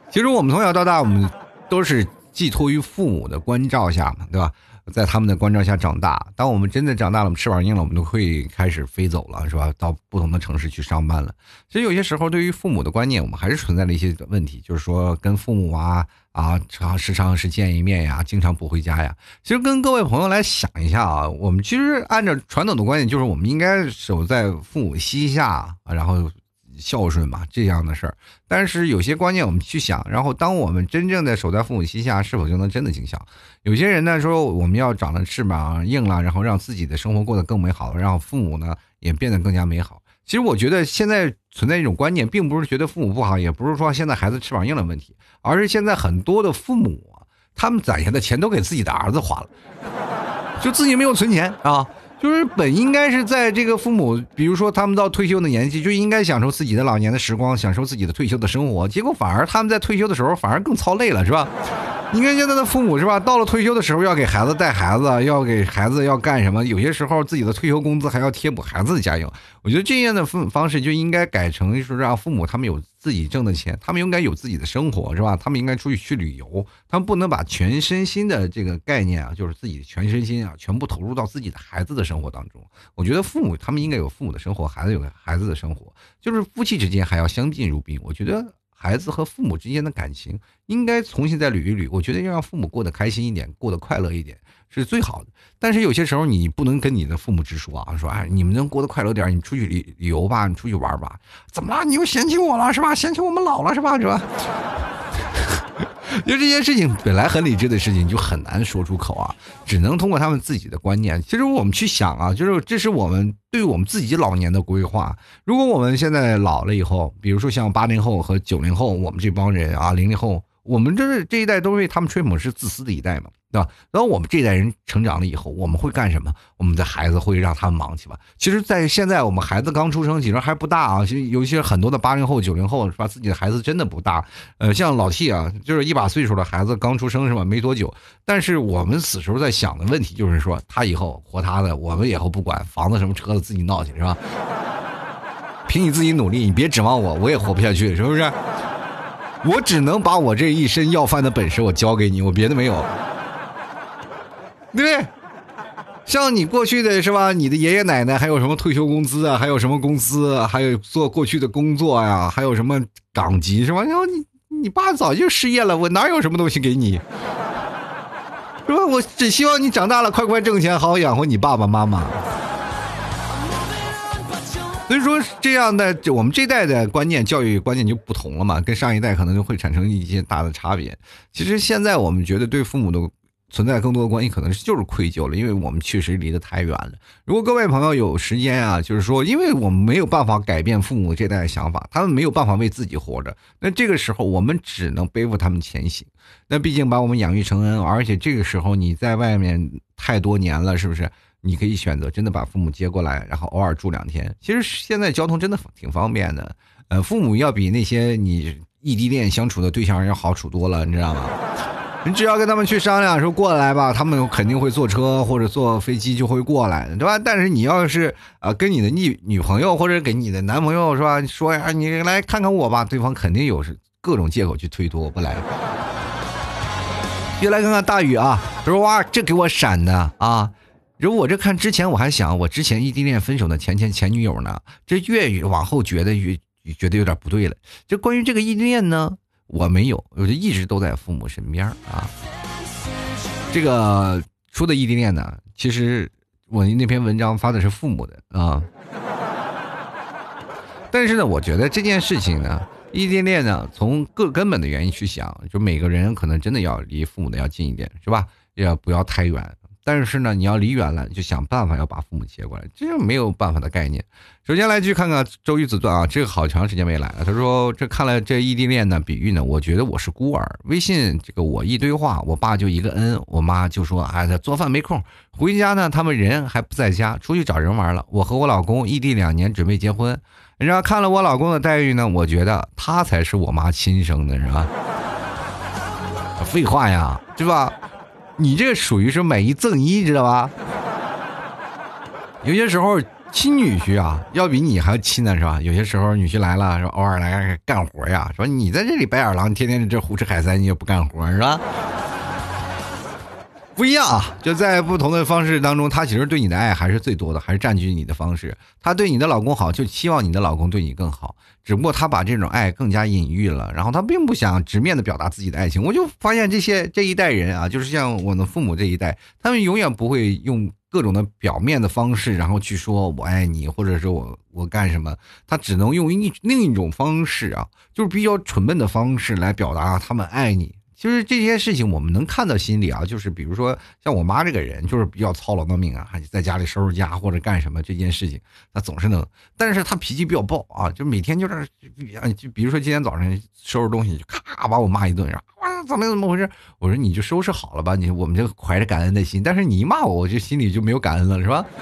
S1: 其实我们从小到大，我们都是寄托于父母的关照下嘛，对吧？在他们的关照下长大。当我们真的长大了，我们翅膀硬了，我们都会开始飞走了，是吧？到不同的城市去上班了。其实有些时候，对于父母的观念，我们还是存在了一些问题，就是说跟父母啊。啊，常时常是见一面呀，经常不回家呀。其实跟各位朋友来想一下啊，我们其实按照传统的观念，就是我们应该守在父母膝下，然后孝顺嘛这样的事儿。但是有些观念我们去想，然后当我们真正的守在父母膝下，是否就能真的尽孝？有些人呢说我们要长了翅膀硬了，然后让自己的生活过得更美好，让父母呢也变得更加美好。其实我觉得现在存在一种观念，并不是觉得父母不好，也不是说现在孩子翅膀硬的问题，而是现在很多的父母，他们攒下的钱都给自己的儿子花了，就自己没有存钱啊。就是本应该是在这个父母，比如说他们到退休的年纪，就应该享受自己的老年的时光，享受自己的退休的生活，结果反而他们在退休的时候反而更操累了，是吧？你看现在的父母是吧？到了退休的时候要给孩子带孩子，要给孩子要干什么？有些时候自己的退休工资还要贴补孩子的家用。我觉得这样的方方式就应该改成是让父母他们有自己挣的钱，他们应该有自己的生活是吧？他们应该出去去旅游，他们不能把全身心的这个概念啊，就是自己全身心啊，全部投入到自己的孩子的生活当中。我觉得父母他们应该有父母的生活，孩子有孩子的生活，就是夫妻之间还要相敬如宾。我觉得。孩子和父母之间的感情应该重新再捋一捋。我觉得要让父母过得开心一点，过得快乐一点是最好的。但是有些时候你不能跟你的父母直说啊，说哎，你们能过得快乐点，你出去旅旅游吧，你出去玩吧。怎么了？你又嫌弃我了是吧？嫌弃我们老了是吧？是吧？就这件事情本来很理智的事情，就很难说出口啊，只能通过他们自己的观念。其实我们去想啊，就是这是我们对我们自己老年的规划。如果我们现在老了以后，比如说像八零后和九零后，我们这帮人啊，零零后。我们这这一代都为他们吹捧是自私的一代嘛，对吧？然后我们这一代人成长了以后，我们会干什么？我们的孩子会让他们忙去吧？其实，在现在我们孩子刚出生，其实还不大啊。其实有一些很多的八零后、九零后是吧？自己的孩子真的不大。呃，像老 T 啊，就是一把岁数的孩子刚出生是吧？没多久。但是我们此时候在想的问题就是说，他以后活他的，我们以后不管房子什么车子自己闹去是吧？凭你自己努力，你别指望我，我也活不下去，是不是？我只能把我这一身要饭的本事我教给你，我别的没有，对？像你过去的是吧？你的爷爷奶奶还有什么退休工资啊？还有什么工资？还有做过去的工作呀？还有什么岗级是吧？然后你你爸早就失业了，我哪有什么东西给你？是吧？我只希望你长大了快快挣钱，好好养活你爸爸妈妈。所以说，这样的我们这代的观念、教育观念就不同了嘛，跟上一代可能就会产生一些大的差别。其实现在我们觉得对父母的存在更多的关系，可能是就是愧疚了，因为我们确实离得太远了。如果各位朋友有时间啊，就是说，因为我们没有办法改变父母这代的想法，他们没有办法为自己活着，那这个时候我们只能背负他们前行。那毕竟把我们养育成恩，而且这个时候你在外面太多年了，是不是？你可以选择真的把父母接过来，然后偶尔住两天。其实现在交通真的挺方便的，呃，父母要比那些你异地恋相处的对象要好处多了，你知道吗？你只要跟他们去商量说过来吧，他们肯定会坐车或者坐飞机就会过来，对吧？但是你要是啊跟你的女女朋友或者给你的男朋友是吧，说呀你来看看我吧，对方肯定有各种借口去推脱我不来。别来看看大宇啊，他说哇这给我闪的啊！如果我这看之前我还想我之前异地恋分手的前前前女友呢，这越往后觉得越觉得有点不对了。就关于这个异地恋呢。我没有，我就一直都在父母身边啊。这个说的异地恋呢，其实我那篇文章发的是父母的啊。但是呢，我觉得这件事情呢，异地恋呢，从各根本的原因去想，就每个人可能真的要离父母的要近一点，是吧？要不要太远？但是呢，你要离远了，就想办法要把父母接过来，这是没有办法的概念。首先来去看看周瑜子段啊，这个好长时间没来了。他说：“这看了这异地恋呢，比喻呢，我觉得我是孤儿。微信这个我一堆话，我爸就一个恩，我妈就说哎，他做饭没空，回家呢他们人还不在家，出去找人玩了。我和我老公异地两年，准备结婚。然后看了我老公的待遇呢，我觉得他才是我妈亲生的，是吧？废话呀，对吧？”你这属于是买一赠一，知道吧？有些时候亲女婿啊，要比你还要亲呢，是吧？有些时候女婿来了，说偶尔来干活呀，说你在这里白眼狼，天天在这胡吃海塞，你也不干活，是吧？不一样啊，就在不同的方式当中，他其实对你的爱还是最多的，还是占据你的方式。他对你的老公好，就期望你的老公对你更好，只不过他把这种爱更加隐喻了，然后他并不想直面的表达自己的爱情。我就发现这些这一代人啊，就是像我的父母这一代，他们永远不会用各种的表面的方式，然后去说我爱你，或者是我我干什么，他只能用一另一种方式啊，就是比较蠢笨的方式来表达他们爱你。就是这些事情，我们能看到心里啊。就是比如说，像我妈这个人，就是比较操劳的命啊，还在家里收拾家或者干什么这件事情，她总是能。但是她脾气比较暴啊，就每天就是，就比如说今天早上收拾东西，就咔把我骂一顿，然后哇怎么怎么回事？我说你就收拾好了吧，你我们就怀着感恩的心。但是你一骂我，我就心里就没有感恩了，是吧？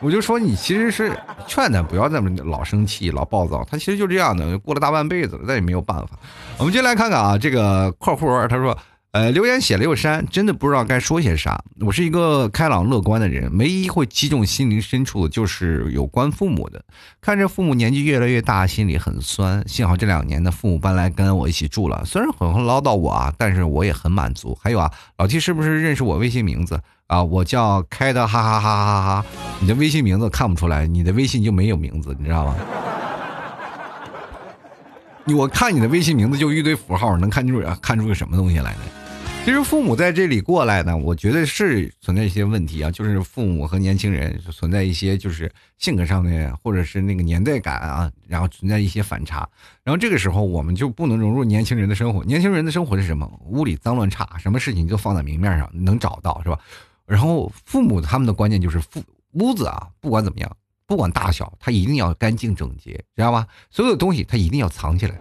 S1: 我就说你其实是劝他不要这么老生气、老暴躁，他其实就这样的，过了大半辈子了，那也没有办法。我们接来看看啊，这个括弧他说，呃，留言写了又删，真的不知道该说些啥。我是一个开朗乐观的人，唯一会击中心灵深处的就是有关父母的。看着父母年纪越来越大，心里很酸。幸好这两年的父母搬来跟我一起住了，虽然很唠叨我啊，但是我也很满足。还有啊，老 T 是不是认识我微信名字？啊，我叫开的，哈哈哈哈哈哈！你的微信名字看不出来，你的微信就没有名字，你知道吗？我看你的微信名字就一堆符号，能看出看出个什么东西来呢？其实父母在这里过来呢，我觉得是存在一些问题啊，就是父母和年轻人存在一些就是性格上面或者是那个年代感啊，然后存在一些反差，然后这个时候我们就不能融入年轻人的生活。年轻人的生活是什么？屋里脏乱差，什么事情就放在明面上能找到，是吧？然后父母他们的观念就是，父屋子啊，不管怎么样，不管大小，他一定要干净整洁，知道吧？所有的东西他一定要藏起来。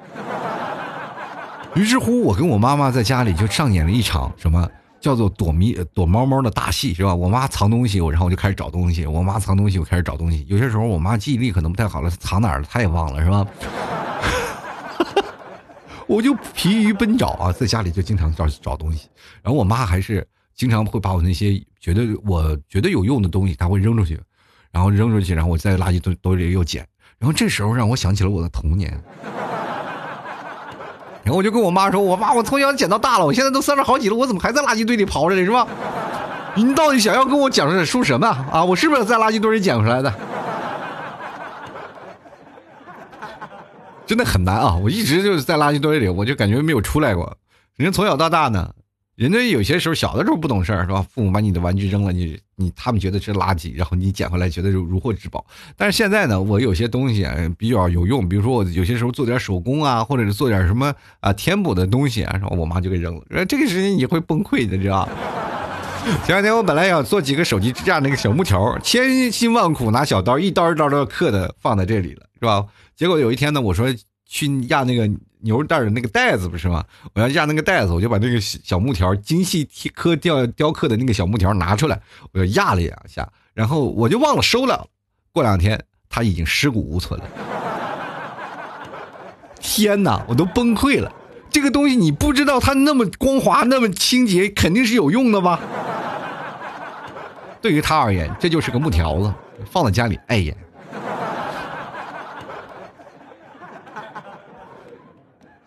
S1: 于是乎，我跟我妈妈在家里就上演了一场什么叫做躲迷躲猫猫的大戏，是吧？我妈藏东西，我然后我就开始找东西；我妈藏东西，我开始找东西。有些时候我妈记忆力可能不太好了，藏哪儿了她也忘了，是吧？我就疲于奔找啊，在家里就经常找找东西，然后我妈还是。经常会把我那些觉得我觉得有用的东西，她会扔出去，然后扔出去，然后我在垃圾堆堆里又捡，然后这时候让我想起了我的童年，然后我就跟我妈说：“我妈，我从小捡到大了，我现在都三十好几了，我怎么还在垃圾堆里刨着呢？是吧？你到底想要跟我讲的说什么啊？我是不是在垃圾堆里捡回来的？真的很难啊！我一直就是在垃圾堆里，我就感觉没有出来过。人从小到大呢。”人家有些时候小的时候不懂事儿是吧？父母把你的玩具扔了，你你他们觉得是垃圾，然后你捡回来觉得如如获至宝。但是现在呢，我有些东西比较有用，比如说我有些时候做点手工啊，或者是做点什么啊填补的东西啊，然后我妈就给扔了。这个时间你会崩溃的，知道前两天我本来想做几个手机支架那个小木条，千辛万苦拿小刀一刀一刀的刻的放在这里了，是吧？结果有一天呢，我说去压那个。牛肉袋的那个袋子不是吗？我要压那个袋子，我就把那个小木条精细刻雕雕刻的那个小木条拿出来，我就压了两下，然后我就忘了收了。过两天，它已经尸骨无存了。天哪，我都崩溃了！这个东西你不知道它那么光滑、那么清洁，肯定是有用的吧？对于他而言，这就是个木条子，放在家里碍眼。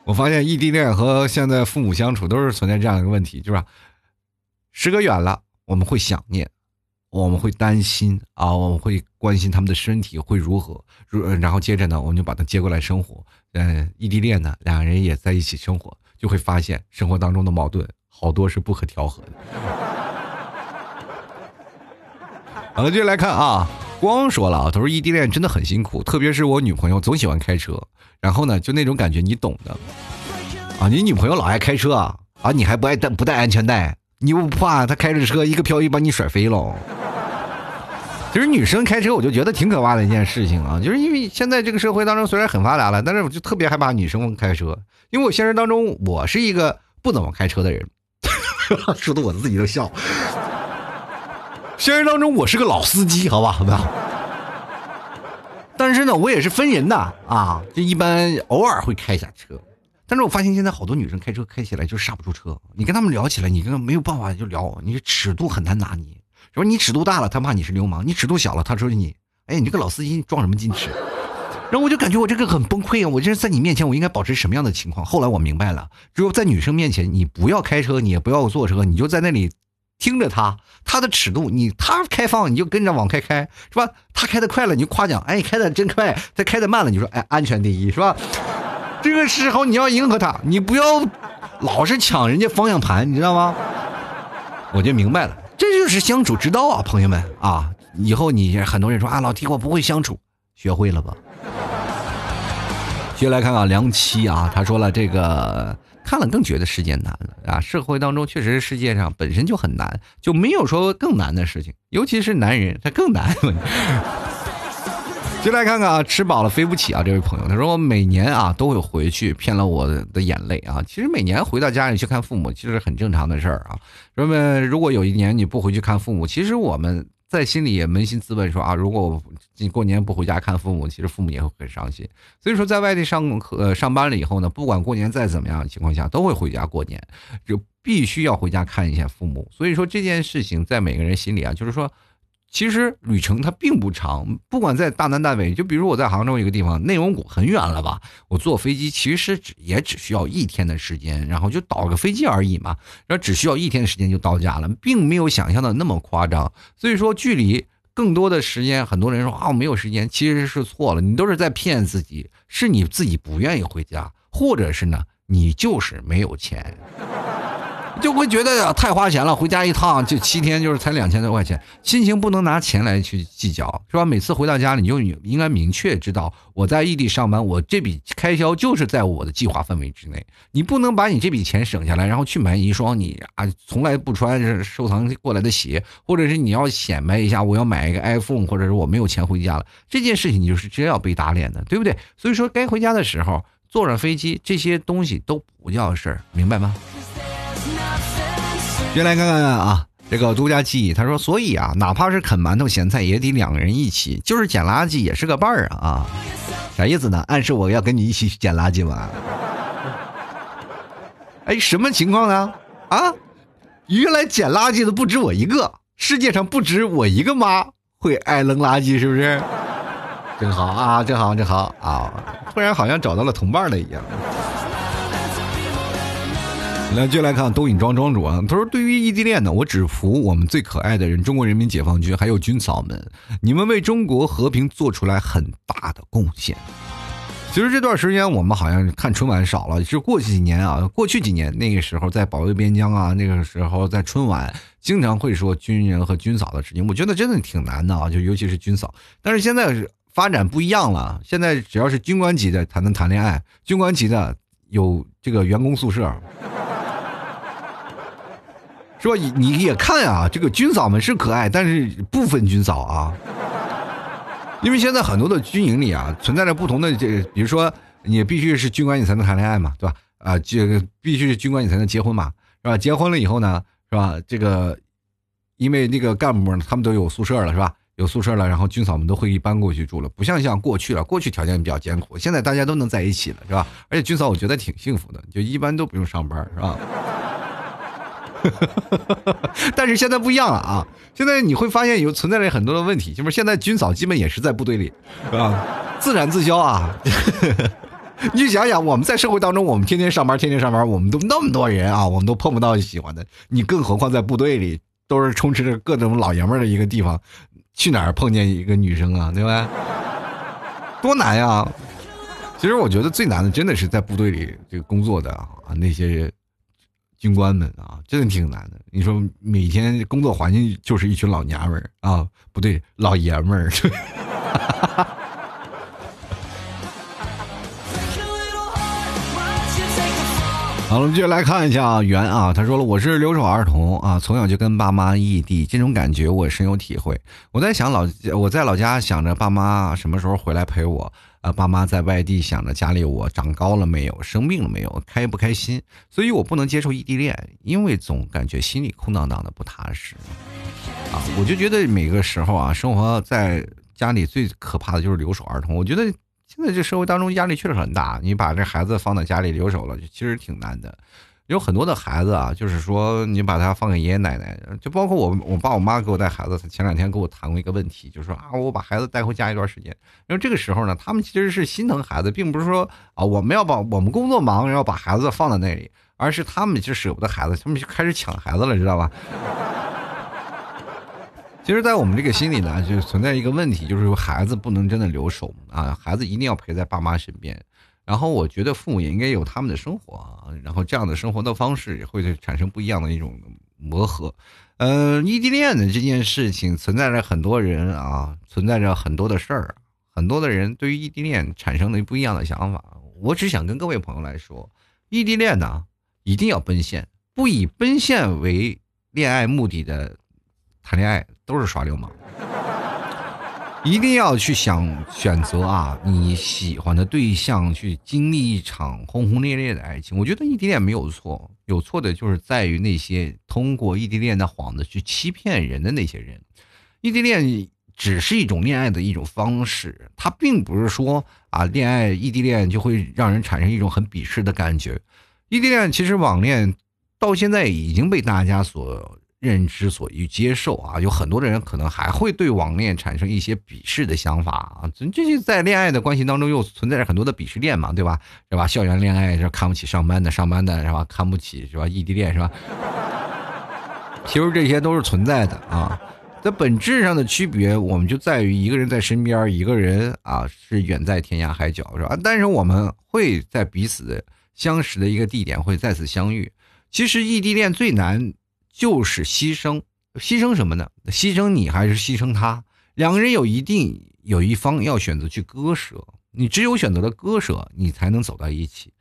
S1: 我发现异地恋和现在父母相处都是存在这样一个问题，就是时隔远了，我们会想念，我们会担心啊，我们会关心他们的身体会如何，如然后接着呢，我们就把他接过来生活。嗯，异地恋呢，两个人也在一起生活，就会发现生活当中的矛盾好多是不可调和的。好了，接着来看啊，光说了啊，他说异地恋真的很辛苦，特别是我女朋友总喜欢开车。然后呢，就那种感觉，你懂的，啊，你女朋友老爱开车啊，啊，你还不爱带不带安全带，你不怕她开着车一个漂移把你甩飞喽？其实女生开车，我就觉得挺可怕的一件事情啊，就是因为现在这个社会当中虽然很发达了，但是我就特别害怕女生开车，因为我现实当中我是一个不怎么开车的人，说的我自己都笑。现实当中我是个老司机，好吧，好不好？但是呢，我也是分人的啊，就一般偶尔会开一下车。但是我发现现在好多女生开车开起来就刹不住车，你跟他们聊起来，你跟没有办法就聊，你尺度很难拿捏。说你尺度大了，他骂你是流氓；你尺度小了，他说你，哎，你这个老司机装什么矜持？然后我就感觉我这个很崩溃啊！我这是在你面前，我应该保持什么样的情况？后来我明白了，只有在女生面前，你不要开车，你也不要坐车，你就在那里。听着他，他的尺度，你他开放你就跟着往开开，是吧？他开的快了，你就夸奖，哎，开的真快；他开的慢了，你说，哎，安全第一，是吧？这个时候你要迎合他，你不要老是抢人家方向盘，你知道吗？我就明白了，这就是相处之道啊，朋友们啊！以后你很多人说啊，老提我不会相处，学会了吧？接下来看看梁七啊，他说了这个。看了更觉得世界难了啊！社会当中确实世界上本身就很难，就没有说更难的事情，尤其是男人他更难。就来看看啊，吃饱了飞不起啊！这位朋友他说我每年啊都会回去，骗了我的眼泪啊！其实每年回到家里去看父母，其实很正常的事儿啊。那么如果有一年你不回去看父母，其实我们。在心里也扪心自问说啊，如果我你过年不回家看父母，其实父母也会很伤心。所以说，在外地上呃上班了以后呢，不管过年再怎么样的情况下，都会回家过年，就必须要回家看一下父母。所以说这件事情在每个人心里啊，就是说。其实旅程它并不长，不管在大南大北，就比如我在杭州一个地方，内蒙古很远了吧？我坐飞机其实只也只需要一天的时间，然后就倒个飞机而已嘛，然后只需要一天的时间就到家了，并没有想象的那么夸张。所以说距离更多的时间，很多人说啊我没有时间，其实是错了，你都是在骗自己，是你自己不愿意回家，或者是呢你就是没有钱。就会觉得太花钱了，回家一趟就七天，就是才两千多块钱，心情不能拿钱来去计较，是吧？每次回到家，你就应该明确知道，我在异地上班，我这笔开销就是在我的计划范围之内。你不能把你这笔钱省下来，然后去买一双你啊从来不穿收藏过来的鞋，或者是你要显摆一下，我要买一个 iPhone，或者是我没有钱回家了，这件事情你就是真要被打脸的，对不对？所以说，该回家的时候坐上飞机，这些东西都不叫事儿，明白吗？先来看看啊，这个独家记忆，他说，所以啊，哪怕是啃馒头咸菜，也得两个人一起，就是捡垃圾也是个伴儿啊啊，啥意思呢？暗示我要跟你一起去捡垃圾吗？哎，什么情况呢？啊，原来捡垃圾的不止我一个，世界上不止我一个妈会爱扔垃圾，是不是？真好啊，真好，真好啊！突然好像找到了同伴了一样。来，就来看东影庄庄主啊。他说：“对于异地恋呢，我只服我们最可爱的人——中国人民解放军，还有军嫂们，你们为中国和平做出来很大的贡献。”其实这段时间我们好像看春晚少了，是过去几年啊，过去几年那个时候在保卫边疆啊，那个时候在春晚经常会说军人和军嫂的事情，我觉得真的挺难的啊，就尤其是军嫂。但是现在是发展不一样了，现在只要是军官级的才能谈恋爱，军官级的有这个员工宿舍。说你你也看啊，这个军嫂们是可爱，但是不分军嫂啊。因为现在很多的军营里啊，存在着不同的这，比如说你必须是军官你才能谈恋爱嘛，对吧？啊，这个必须是军官你才能结婚嘛，是吧？结婚了以后呢，是吧？这个因为那个干部他们都有宿舍了，是吧？有宿舍了，然后军嫂们都会一搬过去住了，不像像过去了，过去条件比较艰苦，现在大家都能在一起了，是吧？而且军嫂我觉得挺幸福的，就一般都不用上班，是吧？但是现在不一样了啊！现在你会发现有存在着很多的问题，就是现在军嫂基本也是在部队里，是吧？自产自销啊！你想想，我们在社会当中，我们天天上班，天天上班，我们都那么多人啊，我们都碰不到喜欢的，你更何况在部队里，都是充斥着各种老爷们的一个地方，去哪儿碰见一个女生啊，对吧？多难呀！其实我觉得最难的，真的是在部队里这个工作的啊那些人。军官们啊，真的挺难的。你说每天工作环境就是一群老娘们儿啊，不对，老爷们儿。好了，我们接着来看一下啊袁啊，他说了，我是留守儿童啊，从小就跟爸妈异地，这种感觉我深有体会。我在想老，我在老家想着爸妈什么时候回来陪我。啊，爸妈在外地想着家里我长高了没有，生病了没有，开不开心，所以我不能接受异地恋，因为总感觉心里空荡荡的不踏实。啊，我就觉得每个时候啊，生活在家里最可怕的就是留守儿童。我觉得现在这社会当中压力确实很大，你把这孩子放在家里留守了，其实挺难的。有很多的孩子啊，就是说你把他放给爷爷奶奶，就包括我我爸我妈给我带孩子，前两天跟我谈过一个问题，就是说啊，我把孩子带回家一段时间，因为这个时候呢，他们其实是心疼孩子，并不是说啊我们要把我们工作忙，然后把孩子放在那里，而是他们就舍不得孩子，他们就开始抢孩子了，知道吧？其实，在我们这个心里呢，就存在一个问题，就是说孩子不能真的留守啊，孩子一定要陪在爸妈身边。然后我觉得父母也应该有他们的生活啊，然后这样的生活的方式也会产生不一样的一种磨合。呃，异地恋的这件事情存在着很多人啊，存在着很多的事儿，很多的人对于异地恋产生了不一样的想法。我只想跟各位朋友来说，异地恋呢一定要奔现，不以奔现为恋爱目的的谈恋爱都是耍流氓。一定要去想选择啊，你喜欢的对象去经历一场轰轰烈烈的爱情。我觉得异地恋没有错，有错的就是在于那些通过异地恋的幌子去欺骗人的那些人。异地恋只是一种恋爱的一种方式，它并不是说啊，恋爱异地恋就会让人产生一种很鄙视的感觉。异地恋其实网恋到现在已经被大家所。认知所欲接受啊，有很多的人可能还会对网恋产生一些鄙视的想法啊，这些在恋爱的关系当中又存在着很多的鄙视链嘛，对吧？是吧？校园恋爱是看不起上班的，上班的是吧？看不起是吧？异地恋是吧？其实这些都是存在的啊，在本质上的区别，我们就在于一个人在身边，一个人啊是远在天涯海角，是吧？但是我们会在彼此相识的一个地点会再次相遇。其实异地恋最难。就是牺牲，牺牲什么呢？牺牲你还是牺牲他？两个人有一定有一方要选择去割舍，你只有选择了割舍，你才能走到一起。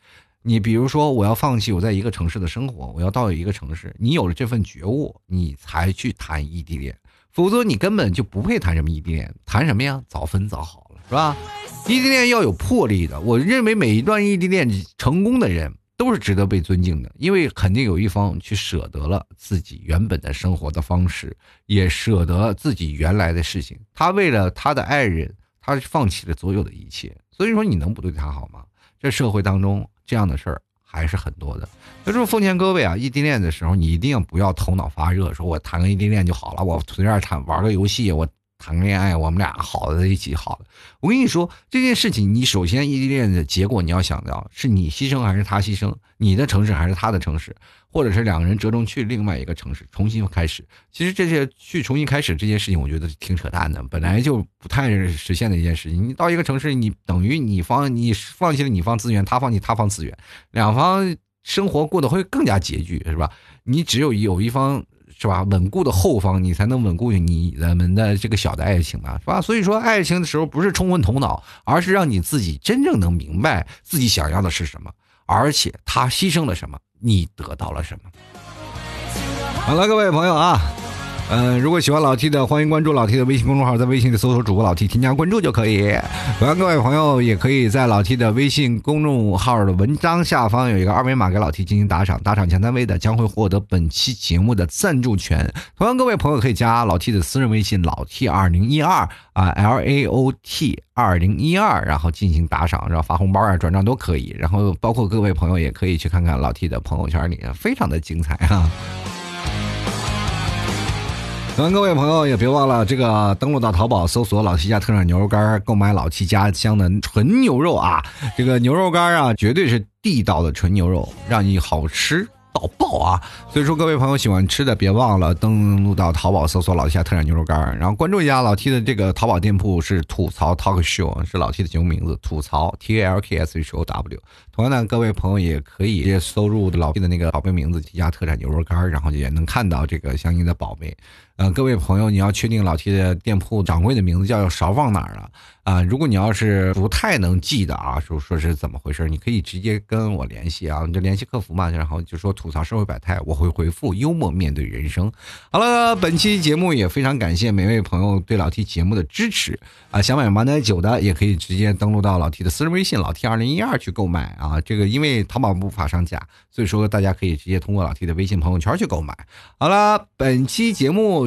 S1: 你比如说，我要放弃我在一个城市的生活，我要到一个城市，你有了这份觉悟，你才去谈异地恋，否则你根本就不配谈什么异地恋，谈什么呀？早分早好了，是吧？异地恋要有魄力的，我认为每一段异地恋成功的人。都是值得被尊敬的，因为肯定有一方去舍得了自己原本的生活的方式，也舍得自己原来的事情。他为了他的爱人，他放弃了所有的一切。所以说，你能不对他好吗？这社会当中这样的事儿还是很多的。所以说，奉劝各位啊，异地恋的时候，你一定不要头脑发热，说我谈个异地恋就好了，我随便谈玩个游戏，我。谈个恋爱，我们俩好在一起好了。我跟你说这件事情，你首先异地恋的结果你要想到是你牺牲还是他牺牲，你的城市还是他的城市，或者是两个人折中去另外一个城市重新开始。其实这些去重新开始这件事情，我觉得挺扯淡的，本来就不太实现的一件事情。你到一个城市，你等于你方你放弃了你方资源，他放弃他方资源，两方生活过得会更加拮据，是吧？你只有有一方。是吧？稳固的后方，你才能稳固你咱们的这个小的爱情嘛，是吧？所以说，爱情的时候不是冲昏头脑，而是让你自己真正能明白自己想要的是什么，而且他牺牲了什么，你得到了什么。好了，各位朋友啊。嗯，如果喜欢老 T 的，欢迎关注老 T 的微信公众号，在微信里搜索主播老 T，添加关注就可以。同样各位朋友，也可以在老 T 的微信公众号的文章下方有一个二维码，给老 T 进行打赏，打赏前三位的将会获得本期节目的赞助权。同样，各位朋友可以加老 T 的私人微信老 T 二零一二啊，L A O T 二零一二，然后进行打赏，然后发红包啊、转账都可以。然后，包括各位朋友也可以去看看老 T 的朋友圈里，非常的精彩啊。同样，各位朋友也别忘了这个登录到淘宝搜索“老 T 家特产牛肉干”，购买老 T 家乡的纯牛肉啊！这个牛肉干啊，绝对是地道的纯牛肉，让你好吃。到爆啊！所以说各位朋友喜欢吃的，别忘了登录到淘宝搜索老 T 家特产牛肉干，然后关注一下老 T 的这个淘宝店铺是吐槽 Talk Show，是老 T 的节目名字，吐槽 T A L K S H O W。同样呢，各位朋友也可以直接搜入老 T 的那个宝贝名字 T 家特产牛肉干，然后也能看到这个相应的宝贝。呃，各位朋友，你要确定老 T 的店铺掌柜的名字叫勺放哪儿了啊？如果你要是不太能记得啊，说说是怎么回事，你可以直接跟我联系啊，你就联系客服嘛，然后就说吐槽社会百态，我会回复幽默面对人生。好了，本期节目也非常感谢每位朋友对老 T 节目的支持啊！想买茅台酒的也可以直接登录到老 T 的私人微信老 T 二零一二去购买啊。这个因为淘宝无法上架，所以说大家可以直接通过老 T 的微信朋友圈去购买。好了，本期节目。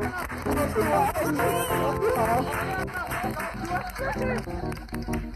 S2: Oh, my God.